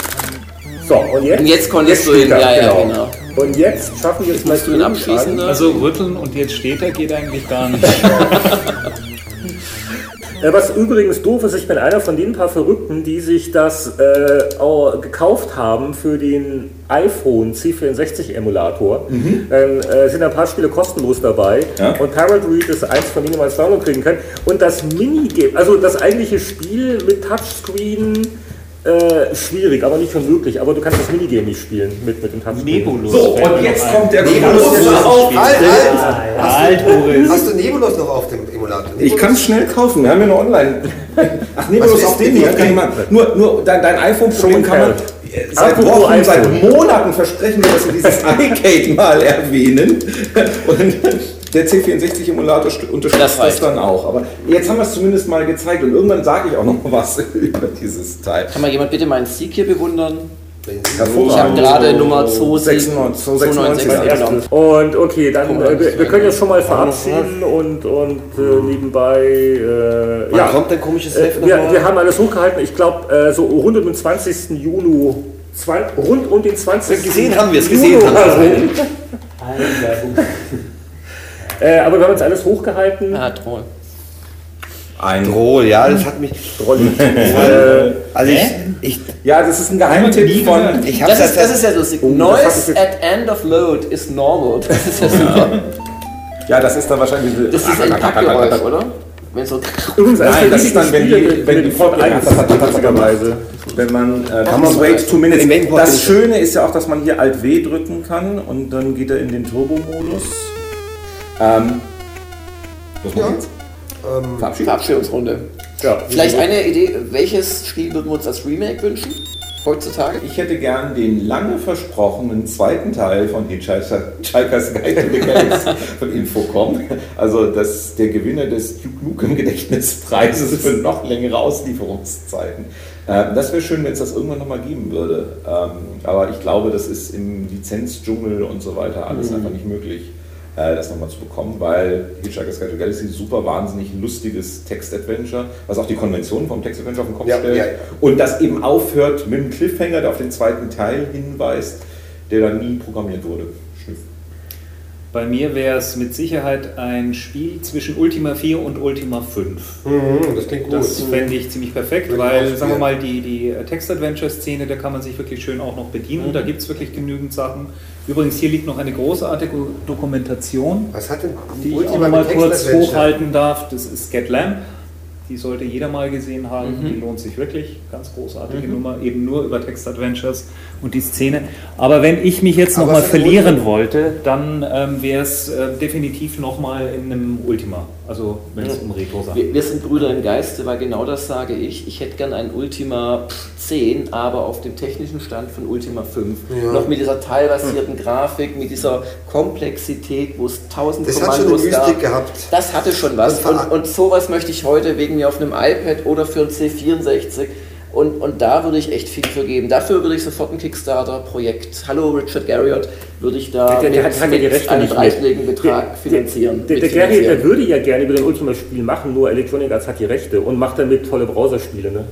So, und jetzt? Und jetzt konntest du ihn- ja, ja, genau. Und jetzt schaffen wir es musst du ihn irgendwann- abschießen, ne? Also rütteln und jetzt steht er geht eigentlich gar nicht. [LAUGHS] [LAUGHS] Was übrigens doof ist, ich bin einer von den paar Verrückten, die sich das äh, gekauft haben für den iPhone C64 Emulator. Dann äh, sind ein paar Spiele kostenlos dabei. Ja. Und Parrot Read ist eins von denen, die man als Download kriegen kann. Und das Minigame, also das eigentliche Spiel mit Touchscreen, äh, schwierig, aber nicht unmöglich. Aber du kannst das Minigame nicht spielen mit, mit dem Touchscreen. Nebulus. So, und jetzt kommt der Nebulus große ist auf. Halt, halt! Halt, Boris. Hast du Nebulus noch auf dem Emulator? Ich kann es schnell kaufen, wir haben ja nur online. Ach, Nebulus auf dem hier, Nebulus? kann ich mal. Nur, nur dein, dein iPhone-Problem kann man. Seit Apropos Wochen, seit. Monaten versprechen wir, dass wir dieses [LAUGHS] iCade mal erwähnen. Und der C64-Emulator st- unterstützt Das das, dann auch. Aber jetzt haben wir es zumindest mal gezeigt und irgendwann sage ich auch noch mal was [LAUGHS] über dieses Teil. Kann mal jemand bitte meinen Sieg hier bewundern? Ich habe gerade Nummer 296 96, Mein genau. erstes. Und okay, dann äh, wir, wir können jetzt schon mal verabschieden und, und äh, nebenbei. Äh, ja, kommt dein komisches äh, Heft wir, nochmal? wir haben alles hochgehalten. Ich glaube, äh, so rund um den 20. Juni. Zwei, rund um den 20. Gesehen haben wir es, Juni gesehen haben wir es. Äh, aber wir haben jetzt alles hochgehalten. Ah, toll. Ein Drohl, ja, das hat mich. Drolli. [LAUGHS] äh, Also ich, ich, ja, das ist ein Geheimtipp von. ich Das ist, das ist ja lustig. Oh, Noise at end of load is normal. Das ist ja super. Ja, das ist dann wahrscheinlich diese. Das ist ein Packgeräusch, oder? Wenn so Übrigens, eines Nein, das ist dann, wenn die, wenn die 1 witzigerweise. Wenn man, äh, please man- wait two minutes. Das Schöne ist ja auch, dass man hier Alt W drücken kann und dann geht er in den Turbo-Modus. Ähm, was machen wir jetzt? ähm? Verabschiedungsrunde. Ja, Vielleicht eine Idee, welches Spiel würden wir uns als Remake wünschen? Heutzutage? Ich hätte gern den lange versprochenen zweiten Teil von Hitchhiker's Guide to the Galaxy von Infocom. Also das, der Gewinner des Duke Nukem Gedächtnispreises für noch längere Auslieferungszeiten. Ähm, das wäre schön, wenn es das irgendwann nochmal geben würde. Ähm, aber ich glaube, das ist im Lizenzdschungel und so weiter alles einfach nicht möglich, äh, das nochmal zu bekommen, weil Hitchhiker's Guide to Galaxy super wahnsinnig lustiges Text-Adventure, was auch die Konvention vom Text-Adventure auf den Kopf Ja, stellt. ja. Und das eben aufhört mit einem Cliffhanger, der auf den zweiten Teil hinweist, der dann nie programmiert wurde. Schnüff. Bei mir wäre es mit Sicherheit ein Spiel zwischen Ultima 4 und Ultima 5. mhm, das klingt gut. Das fände ich ziemlich perfekt, weil, sagen wir mal, die, die Text-Adventure-Szene, da kann man sich wirklich schön auch noch bedienen. Da gibt es wirklich genügend Sachen. Übrigens, hier liegt noch eine großartige Dokumentation, Was hat denn die ich auch mal kurz hochhalten darf. Das ist Get Lamp. Die sollte jeder mal gesehen haben. Mhm. Die lohnt sich wirklich. Ganz großartige Nummer. Eben nur über Text-Adventures und die Szene. Aber wenn ich mich jetzt nochmal verlieren wollte, dann ähm, wäre es äh, definitiv nochmal in einem Ultima. Also wenn es um Retro-Sachen Wir, wir sind Brüder im Geiste, weil genau das sage ich. Ich hätte gern ein Ultima 10, aber auf dem technischen Stand von Ultima 5. Ja. Noch mit dieser teilbasierten Grafik, mit dieser Komplexität, wo es tausend Das hat schon eine Kommandos Mystik gab. gehabt. Das hatte schon was. Und Und, und sowas möchte ich heute wegen mir auf einem iPad oder für ein C64. Und, und da würde ich echt viel für geben. Dafür würde ich sofort ein Kickstarter-Projekt, hallo Richard Garriott, würde ich da Der- der hat- hat ja die Rechte einen dreistelligen Betrag Der- finanzieren. Der, der mitfinanzieren. Gary, der würde ja gerne über den Ultima-Spiel machen, nur Electronic Arts hat die Rechte und macht damit tolle Browserspiele. Ne?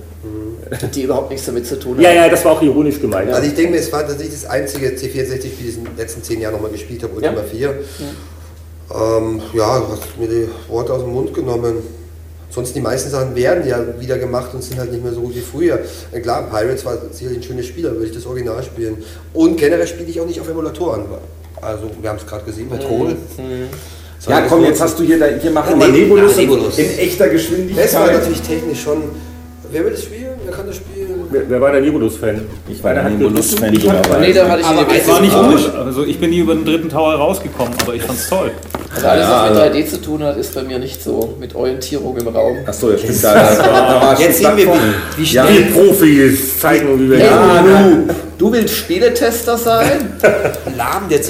[LAUGHS] die überhaupt nichts damit zu tun haben. Ja, ja, das war auch ironisch gemeint. Also ich denke mir, es war tatsächlich das einzige C64-Spiel, das ich in den letzten zehn Jahren nochmal gespielt habe, Ultima Ja. 4. Ähm, ja, du hast mir die Worte aus dem Mund genommen. Sonst die meisten Sachen werden ja wieder gemacht und sind halt nicht mehr so gut wie früher. Äh, Klar, Pirates war sicherlich ein schönes Spiel, da würde ich das Original spielen. Und generell spiele ich auch nicht auf Emulatoren. Also, wir haben es gerade gesehen bei Troll. Ja, komm, jetzt hast du hier, da, hier machen wir nee, Nebulus, Nebulus. in echter Geschwindigkeit. Das war natürlich technisch schon. Wer will das spielen? Wer kann das spielen? Wer, wer war der Nebulus-Fan? Ich war der Nebulus-Fan. Nee, da hatte ich Aber es War nicht gut. Also ich bin nie über den dritten Tower rausgekommen, aber ich fand's toll. Also alles, Ja, was mit also- 3D zu tun hat, ist bei mir nicht so mit Orientierung im Raum. Achso, ja, stimmt. Da, da, Jetzt sehen wir, wie, wie Ja. schnell Die Profis zeigen, wie wir Ja, ja, du, du willst Spieletester sein? [LAUGHS] lahm der C64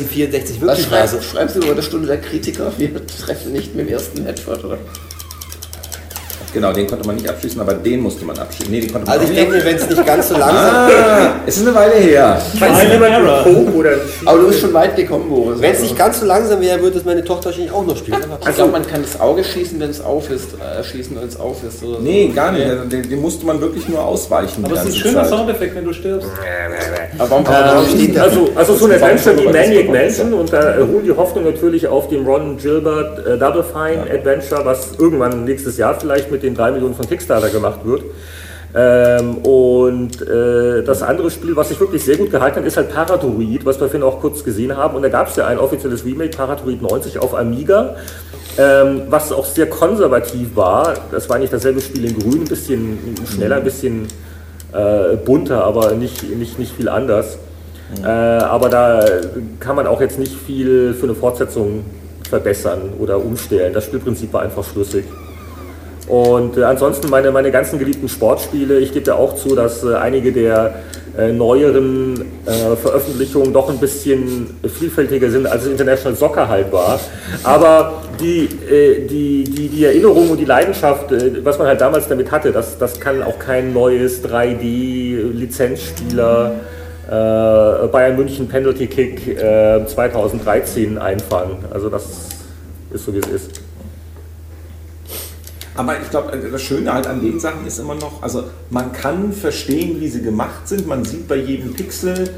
Was wirklich war. schreibst, schreibst du über der Stunde der Kritiker? Wir treffen nicht mit dem ersten Headshot, oder? Genau, den konnte man nicht abschließen, aber den musste man abschließen. Nee, den konnte man Also ich nicht denke, wenn es nicht ganz so langsam Ah, es ist eine Weile her. Aber du bist schon weit gekommen, Boris. Wenn es nicht ganz so langsam wäre, würde es meine Tochter wahrscheinlich auch noch spielen. ich glaube, man kann das Auge schießen, wenn es auf ist. Äh, schießen, wenn es auf ist. Oder so. Nee, gar nicht. Also, den, den musste man wirklich nur ausweichen. Aber es ist ein schöner Zeit. Soundeffekt, wenn du stirbst. Aber warum warum steht da? Also, also so ein Das ist Adventure wie Maniac Mansion und da äh, ruhen die Hoffnung natürlich auf dem Ron Gilbert äh, Double Fine Adventure, was irgendwann nächstes Jahr vielleicht mit den 3 Millionen von Kickstarter gemacht wird. Ähm, und äh, das andere Spiel, was sich wirklich sehr gut gehalten hat, ist halt Paratourid, was wir vorhin auch kurz gesehen haben. Und da gab es ja ein offizielles Remake, Paratourid 90 auf Amiga, ähm, was auch sehr konservativ war. Das war nicht dasselbe Spiel in grün, ein bisschen schneller, ein bisschen äh, bunter, aber nicht, nicht, nicht viel anders. Äh, aber da kann man auch jetzt nicht viel für eine Fortsetzung verbessern oder umstellen. Das Spielprinzip war einfach schlüssig. Und äh, ansonsten meine, meine ganzen geliebten Sportspiele, ich gebe ja auch zu, dass äh, einige der äh, neueren äh, Veröffentlichungen doch ein bisschen vielfältiger sind, als es International Soccer halt war. Aber die, äh, die, die, die Erinnerung und die Leidenschaft, äh, was man halt damals damit hatte, das, das kann auch kein neues 3D-Lizenzspieler äh, Bayern München Penalty Kick äh, 2013 einfangen. Also das ist so wie es ist. Aber ich glaube, das Schöne halt an den Sachen ist immer noch, also man kann verstehen, wie sie gemacht sind. Man sieht bei jedem Pixel,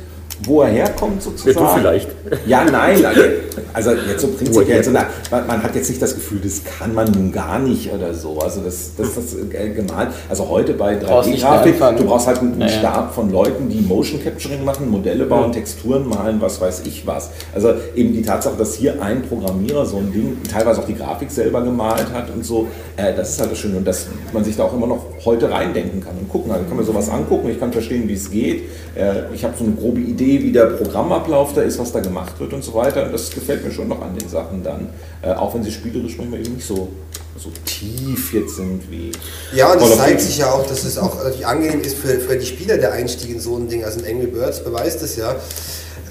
wo er herkommt Ja, sozusagen. du vielleicht. Ja, nein, [LAUGHS] also, jetzt so prinzipiell, so, na, man, hat jetzt nicht das Gefühl, das kann man nun gar nicht oder so. Also das, das, das äh, gemalt. Also heute bei Brauchst nicht mehr 3D-Grafik, anfangen. du brauchst halt einen Naja. Stab von Leuten, die Motion Capturing machen, Modelle bauen, Texturen malen, was weiß ich was. Also eben die Tatsache, dass hier ein Programmierer so ein Ding, teilweise auch die Grafik selber gemalt hat und so, äh, das ist halt das Schöne. Und dass man sich da auch immer noch heute reindenken kann und gucken. Also ich kann mir sowas angucken, ich kann verstehen, wie es geht. Äh, ich habe so eine grobe Idee, wie der Programmablauf da ist, was da gemacht wird und so weiter. Und das gefällt mir schon noch an den Sachen dann. Äh, auch wenn sie spielerisch manchmal eben nicht so, so tief jetzt sind wie. Ja, und es zeigt sich ja auch, dass es auch relativ angenehm ist für, für die Spieler der Einstieg in so ein Ding. Also in Angry Birds beweist es ja,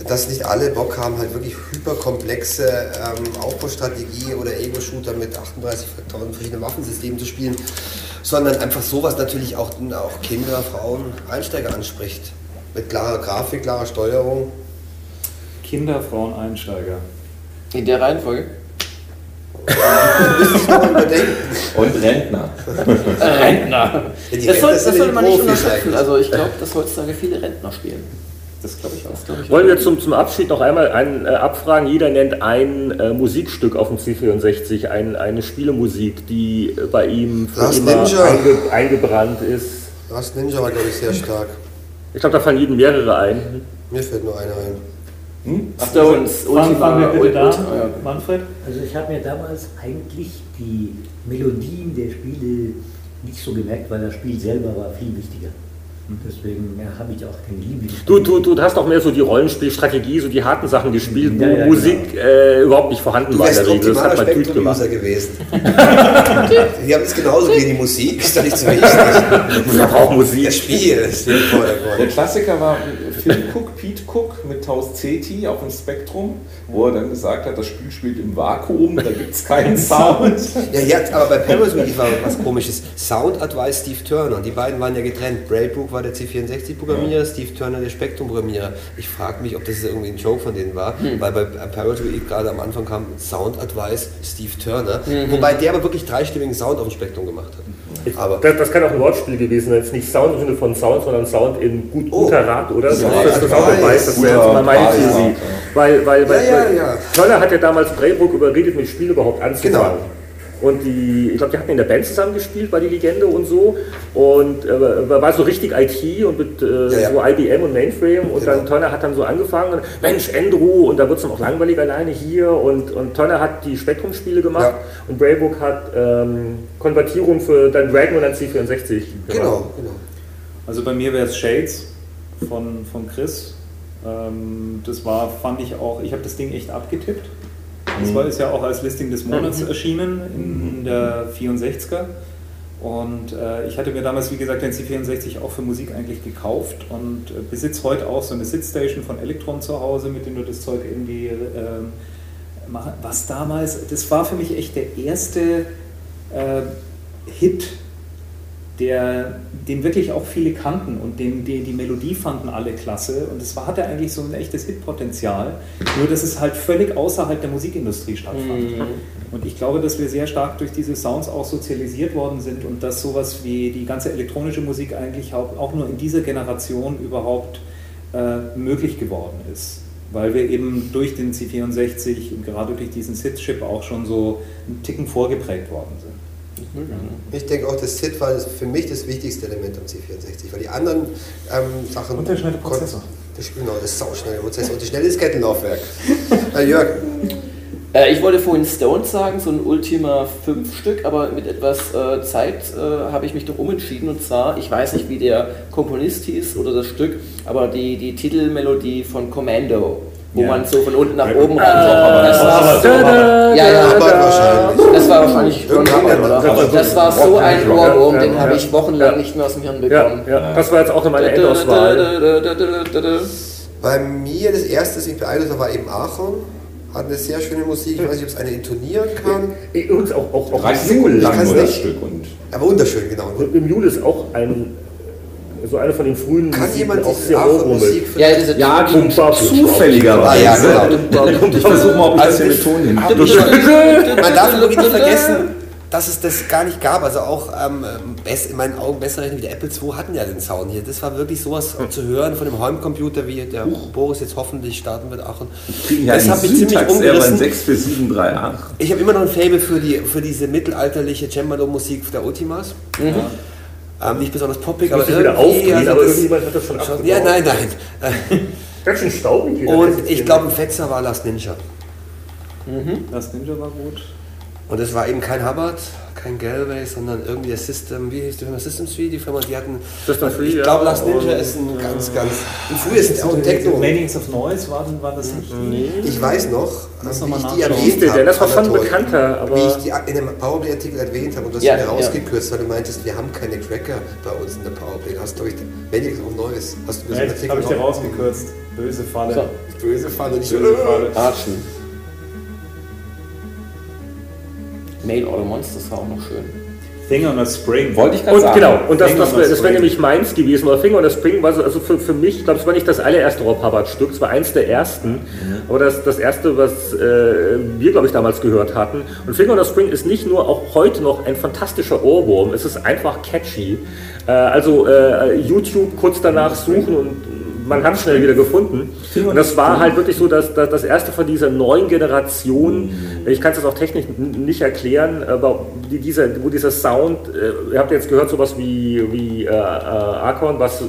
dass nicht alle Bock haben, halt wirklich hyperkomplexe ähm, Aufbaustrategie oder Ego-Shooter mit 38.000 verschiedenen Waffensystemen zu spielen, sondern einfach sowas natürlich auch, auch Kinder, Frauen, Einsteiger anspricht. Mit klarer Grafik, klarer Steuerung. Kinder, Frauen, Einsteiger. In der Reihenfolge? Und Rentner. Rentner. Ja, die Das, soll, Rentner das sollte man nicht unterschätzen. Also ich glaube, dass heutzutage viele Rentner spielen. Das glaube ich auch. Das glaub ich Wollen auch. wir zum, zum Abschied noch einmal ein, äh, abfragen? Jeder nennt ein äh, Musikstück auf dem C64, ein, eine Spielemusik, die äh, bei ihm für Last immer Ninja. einge, eingebrannt ist. Last Ninja war, glaube ich, sehr stark. Ich glaube, da fallen jedem mehrere ein. Mir fällt nur einer ein. Stones, Fangen Ultima, wir bitte da, Ultima, ja. Manfred. Also ich habe mir damals eigentlich die Melodien der Spiele nicht so gemerkt, weil das Spiel selber war viel wichtiger. Und deswegen ja, habe ich auch kein Lieblings. Du, du, du hast auch mehr so die Rollenspielstrategie, so die harten Sachen gespielt, wo Ja, ja, Musik äh, überhaupt nicht vorhanden Du war der Regel. Das hat man gut gemacht. Spektrum-User gewesen. die haben es genauso wie die Musik, ist doch nicht so wichtig. [LAUGHS] Man braucht Musik. Das Spiel ist der Der Vordergrund. Klassiker war Phil Cook, Pete Cook mit Taus Ceti auf dem Spektrum, wo er dann gesagt hat, das Spiel spielt im Vakuum, da gibt es keinen [LAUGHS] Sound. Ja, ja, aber bei Parasite war was komisches. Sound Advice Steve Turner. Die beiden waren ja getrennt. Braybrook war der C64-Programmierer, Steve Turner der Spektrum-Programmierer. Ich frage mich, ob das irgendwie ein Joke von denen war, weil bei Parasite gerade am Anfang kam Sound Advice Steve Turner. Wobei der aber wirklich dreistimmigen Sound auf dem Spektrum gemacht hat. Aber Das, das kann auch ein Wortspiel gewesen sein. Jetzt nicht Sound im Sinne von Sound, sondern Sound in gut, Oh. guter Rat, oder? So, Ja, das ist auch Advice. weiß, das wäre jetzt mal meine Theorie. ja. Weil, weil, weil Ja, ja. Turner hat ja damals Braybrook überredet, mit Spiel überhaupt anzufangen. Genau. Und die, ich glaube, die hatten in der Band zusammen gespielt, war die Legende und so. Und äh, war so richtig IT und mit äh, Ja, ja. so IBM und Mainframe. Und dann Genau. Turner hat dann so angefangen, und, Mensch, Andrew, und da wird es dann auch langweilig alleine hier. Und, und Turner hat die Spektrum-Spiele gemacht Ja. und Braybrook hat ähm, Konvertierung für dann Dragon und dann C64 gemacht. Genau, genau. Also bei mir wäre es Shades von, von Chris. Ähm, das war, fand ich auch, ich habe das Ding echt abgetippt. Das war, ist ja auch als Listing des Monats erschienen in der 64er. Und äh, ich hatte mir damals, wie gesagt, den C64 auch für Musik eigentlich gekauft und äh, besitze heute auch so eine Sitzstation von Electron zu Hause, mit dem du das Zeug irgendwie ähm, machen. Was damals, das war für mich echt der erste äh, Hit, der, den wirklich auch viele kannten und den, die, die Melodie fanden alle klasse. Und es war, hatte eigentlich so ein echtes Hitpotenzial, nur dass es halt völlig außerhalb der Musikindustrie stattfand. Und ich glaube, dass wir sehr stark durch diese Sounds auch sozialisiert worden sind und dass sowas wie die ganze elektronische Musik eigentlich auch, auch nur in dieser Generation überhaupt äh, möglich geworden ist. Weil wir eben durch den C64 und gerade durch diesen SID-Chip auch schon so einen Ticken vorgeprägt worden sind. Ich denke auch, das SID war für mich das wichtigste Element am C64, weil die anderen ähm, Sachen. Und der schnelle Prozessor. Das, genau, das sauschnelle Prozessor und das schnelle Diskettenlaufwerk. [LAUGHS] äh, Jörg, Äh, ich wollte vorhin Stones sagen, so ein Ultima 5 Stück, aber mit etwas äh, Zeit äh, habe ich mich doch umentschieden. Und zwar, ich weiß nicht, wie der Komponist hieß oder das Stück, aber die, die Titelmelodie von Commando, wo Ja. man so von unten nach oben rankommt. Aber das war so, ja, ja, das war wahrscheinlich oder? Das war so ein Ohrwurm, den habe ich wochenlang nicht mehr aus dem Hirn bekommen. das war jetzt auch noch meine Endauswahl. bei mir das erste, das mich beeindruckt war eben Aachen. Hat eine sehr schöne Musik, ich weiß nicht, ob es eine intonieren kann. Übrigens auch, auch, auch 30 Sekunden Ich lang nur das. Stück. Und Aber wunderschön, genau. Und im Jule ist auch ein, so eine von den frühen Kann Musiken jemand auch sehr Aachen ohrwurmig. Musik Ja, diese ja, die zufälligerweise. Ah, ja, genau. [LAUGHS] Ich versuche mal, ob ich das Also hier ich- mit Ton hin. [LAUGHS] Man darf wirklich nicht vergessen, dass es das gar nicht gab. Also auch ähm, best, in meinen Augen besser rechnen wie der Apple II hatten ja den Sound hier. Das war wirklich sowas zu hören von dem Heimcomputer, wie der Boris jetzt hoffentlich starten wird. Aachen. ja das hat mich ziemlich Syntax, er war ein umgerissen. 64738. Ich habe immer noch ein Fable für, die, für diese mittelalterliche Cembalo-Musik der Ultimas. Ähm, nicht besonders poppig, aber irgendwie, also aber irgendjemand hat das schon abgebaut. Ja, nein, nein. [LAUGHS] Ganz schön staubig. Und ich glaube, ein Fetzer war Last Ninja. Das Ninja war gut. Und es war eben kein Hubbard, kein Galway, sondern irgendwie der System, wie hieß die Firma System 3? Die Firma, die hatten. System 3, ich glaube, Last Ninja ist ein ganz, ganz. Und früher ist es auch ein Techno. Maniacs of Noise war, war das nicht die? Ich weiß noch, Muss wie noch mal ich die erwähnt habe. denn das war schon bekannter, aber- Wie ich die in dem Powerplay-Artikel erwähnt habe und das Ja, mir ja. rausgekürzt, weil du meintest, wir haben keine Cracker bei uns in der Powerplay. Hast du, glaube ich, Maniacs of Noise. Hast du mir so einen Echt? Habe ich dir rausgekürzt. Böse Falle. So. Böse Falle, nicht. Böse Falle. Archen. Mail Order Monsters war auch noch schön. Thing on a Spring. Wollte ich gerade Und sagen. genau, und das, das, das wäre nämlich meins gewesen. Oder Finger on the Spring war so, also für, für mich, ich glaube, es war nicht das allererste Rob Hubbard-Stück, es war eins der ersten, aber das, das erste, was äh, wir, glaube ich, damals gehört hatten. Und Finger on the Spring ist nicht nur auch heute noch ein fantastischer Ohrwurm, es ist einfach catchy. Äh, also äh, YouTube kurz danach suchen und man hat es schnell wieder gefunden. Und das war halt wirklich so, dass, dass das erste von dieser neuen Generation, ich kann es jetzt auch technisch nicht erklären, aber die, dieser, wo dieser Sound, äh, ihr habt jetzt gehört sowas wie, wie äh, äh, Archon, was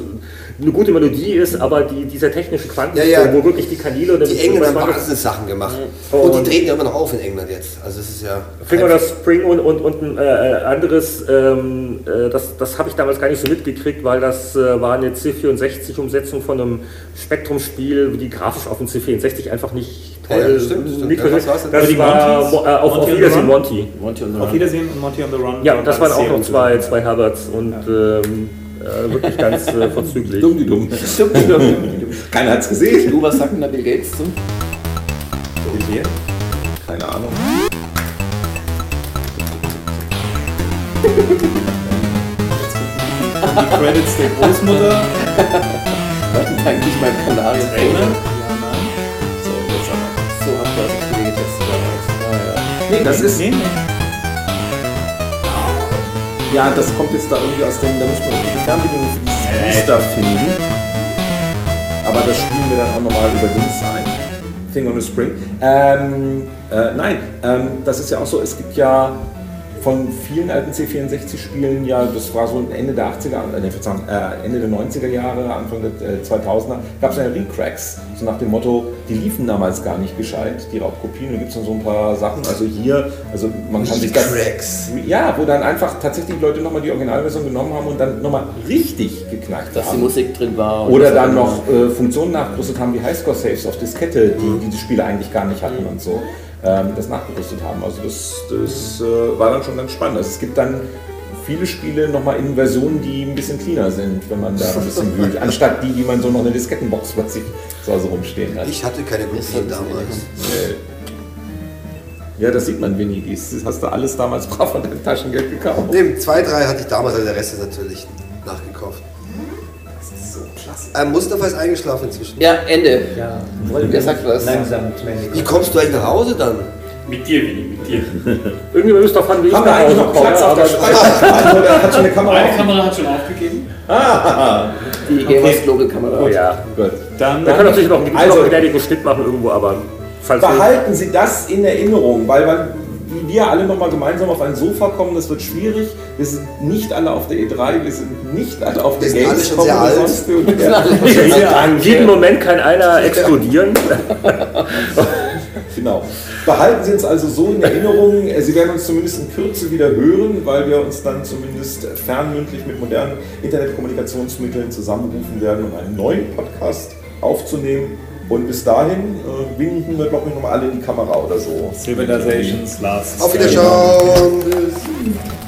eine gute Melodie ist, aber die, dieser technische Quantensprung, Ja, ja. wo wirklich die Kanäle und Die Engländer haben? Wahnsinn Sachen gemacht. Und- Und die treten ja immer noch auf in England jetzt. Also es ist ja. Finger das Spring und, und, und ein äh, anderes, ähm, äh, das, das habe ich damals gar nicht so mitgekriegt, weil das äh, war eine C64-Umsetzung von einem Spektrum-Spiel, die grafisch auf dem C64 einfach nicht Ja, toll ja, stimmt, stimmt. nicht Ja? Das Die war äh, auf, auf Wiedersehen? Monty. Monty on the Auf. Wiedersehen und Monty on the Run. Ja, das waren auch noch zwei, zwei Hubbards und ähm, äh, wirklich ganz äh, vorzüglich. Dumm, die [LAUGHS] dumm. [LAUGHS] Keiner hat es gesehen. Du, was sagt denn da Bill Gates zu? Keine Ahnung. Die Credits der Großmutter. [LAUGHS] Eigentlich mein Kanarier. Trainer. So, jetzt aber. So habt ihr das Spiel getestet damals. Ah, ja. Nee, das ist. Nee, Ja, das kommt jetzt da irgendwie aus dem. Da muss man die Fernbedienung für dieses Booster finden. Aber das spielen wir dann auch nochmal über Dings ein. Thing on the Spring. Ähm, äh, nein, ähm, das ist ja auch so, es gibt ja von vielen alten C64-Spielen, ja, das war so Ende der 80er, äh, äh, Ende der 90er Jahre, Anfang der äh, 2000er, gab es ja Recracks, so nach dem Motto, die liefen damals gar nicht gescheit, die Raubkopien. Da gibt es dann so ein paar Sachen, also hier, also man kann sich das... Cracks. Ja, wo dann einfach tatsächlich die Leute nochmal die Originalversion genommen haben und dann nochmal richtig geknackt Dass die haben. Musik drin war. Oder dann noch äh, Funktionen nachgerüstet haben wie Highscore-Saves auf Diskette, die, die die Spiele eigentlich gar nicht hatten und so, ähm, das nachgerüstet haben. Also das, das äh, war dann schon ganz spannend. Also es gibt dann viele Spiele nochmal in Versionen, die ein bisschen cleaner sind, wenn man da ein bisschen wühlt, [LAUGHS] anstatt die, die man so noch in der Diskettenbox plötzlich zu Hause rumstehen hat. Ich hatte keine Kopien damals. Äh, ja, das sieht man, Winnie. Das hast du alles damals [LAUGHS] brav von deinem Taschengeld gekauft. Nee, zwei, drei hatte ich damals, also der Rest ist natürlich nachgekauft. Ähm, Mustafa ist eingeschlafen inzwischen. Ja, Ende. Ja, Wer sagt was? Langsam zum Ende. Wie kommst du eigentlich nach Hause dann? Mit dir, Willi, mit dir. [LAUGHS] Irgendjemand müsste davon, wie ich Haben wir nach eigentlich Hause noch komme. Platz auf der? Also, der [LAUGHS] hat schon eine Kamera. Meine Kamera hat schon aufgegeben. [LAUGHS] Die Gamers Global Kamera. Oh ja. Gut. Dann Wir können natürlich noch, Also- einen gnädigen Schnitt machen irgendwo, aber Behalten Sie das in Erinnerung, weil man, wie wir alle nochmal gemeinsam auf ein Sofa kommen, das wird schwierig. Wir sind nicht alle auf der E3, wir sind nicht alle auf der Wir sind alle Gamescom schon sehr oder alt. sonst irgendwer. An jedem Moment kann einer explodieren. [LAUGHS] Genau. Behalten Sie uns also so in Erinnerung. Sie werden uns zumindest in Kürze wieder hören, weil wir uns dann zumindest fernmündlich mit modernen Internetkommunikationsmitteln zusammenrufen werden, um einen neuen Podcast aufzunehmen. Und bis dahin äh, winken wir, glaube ich, nochmal alle in die Kamera oder so. Civilizations Last. Auf Wiederschauen. Tschüss.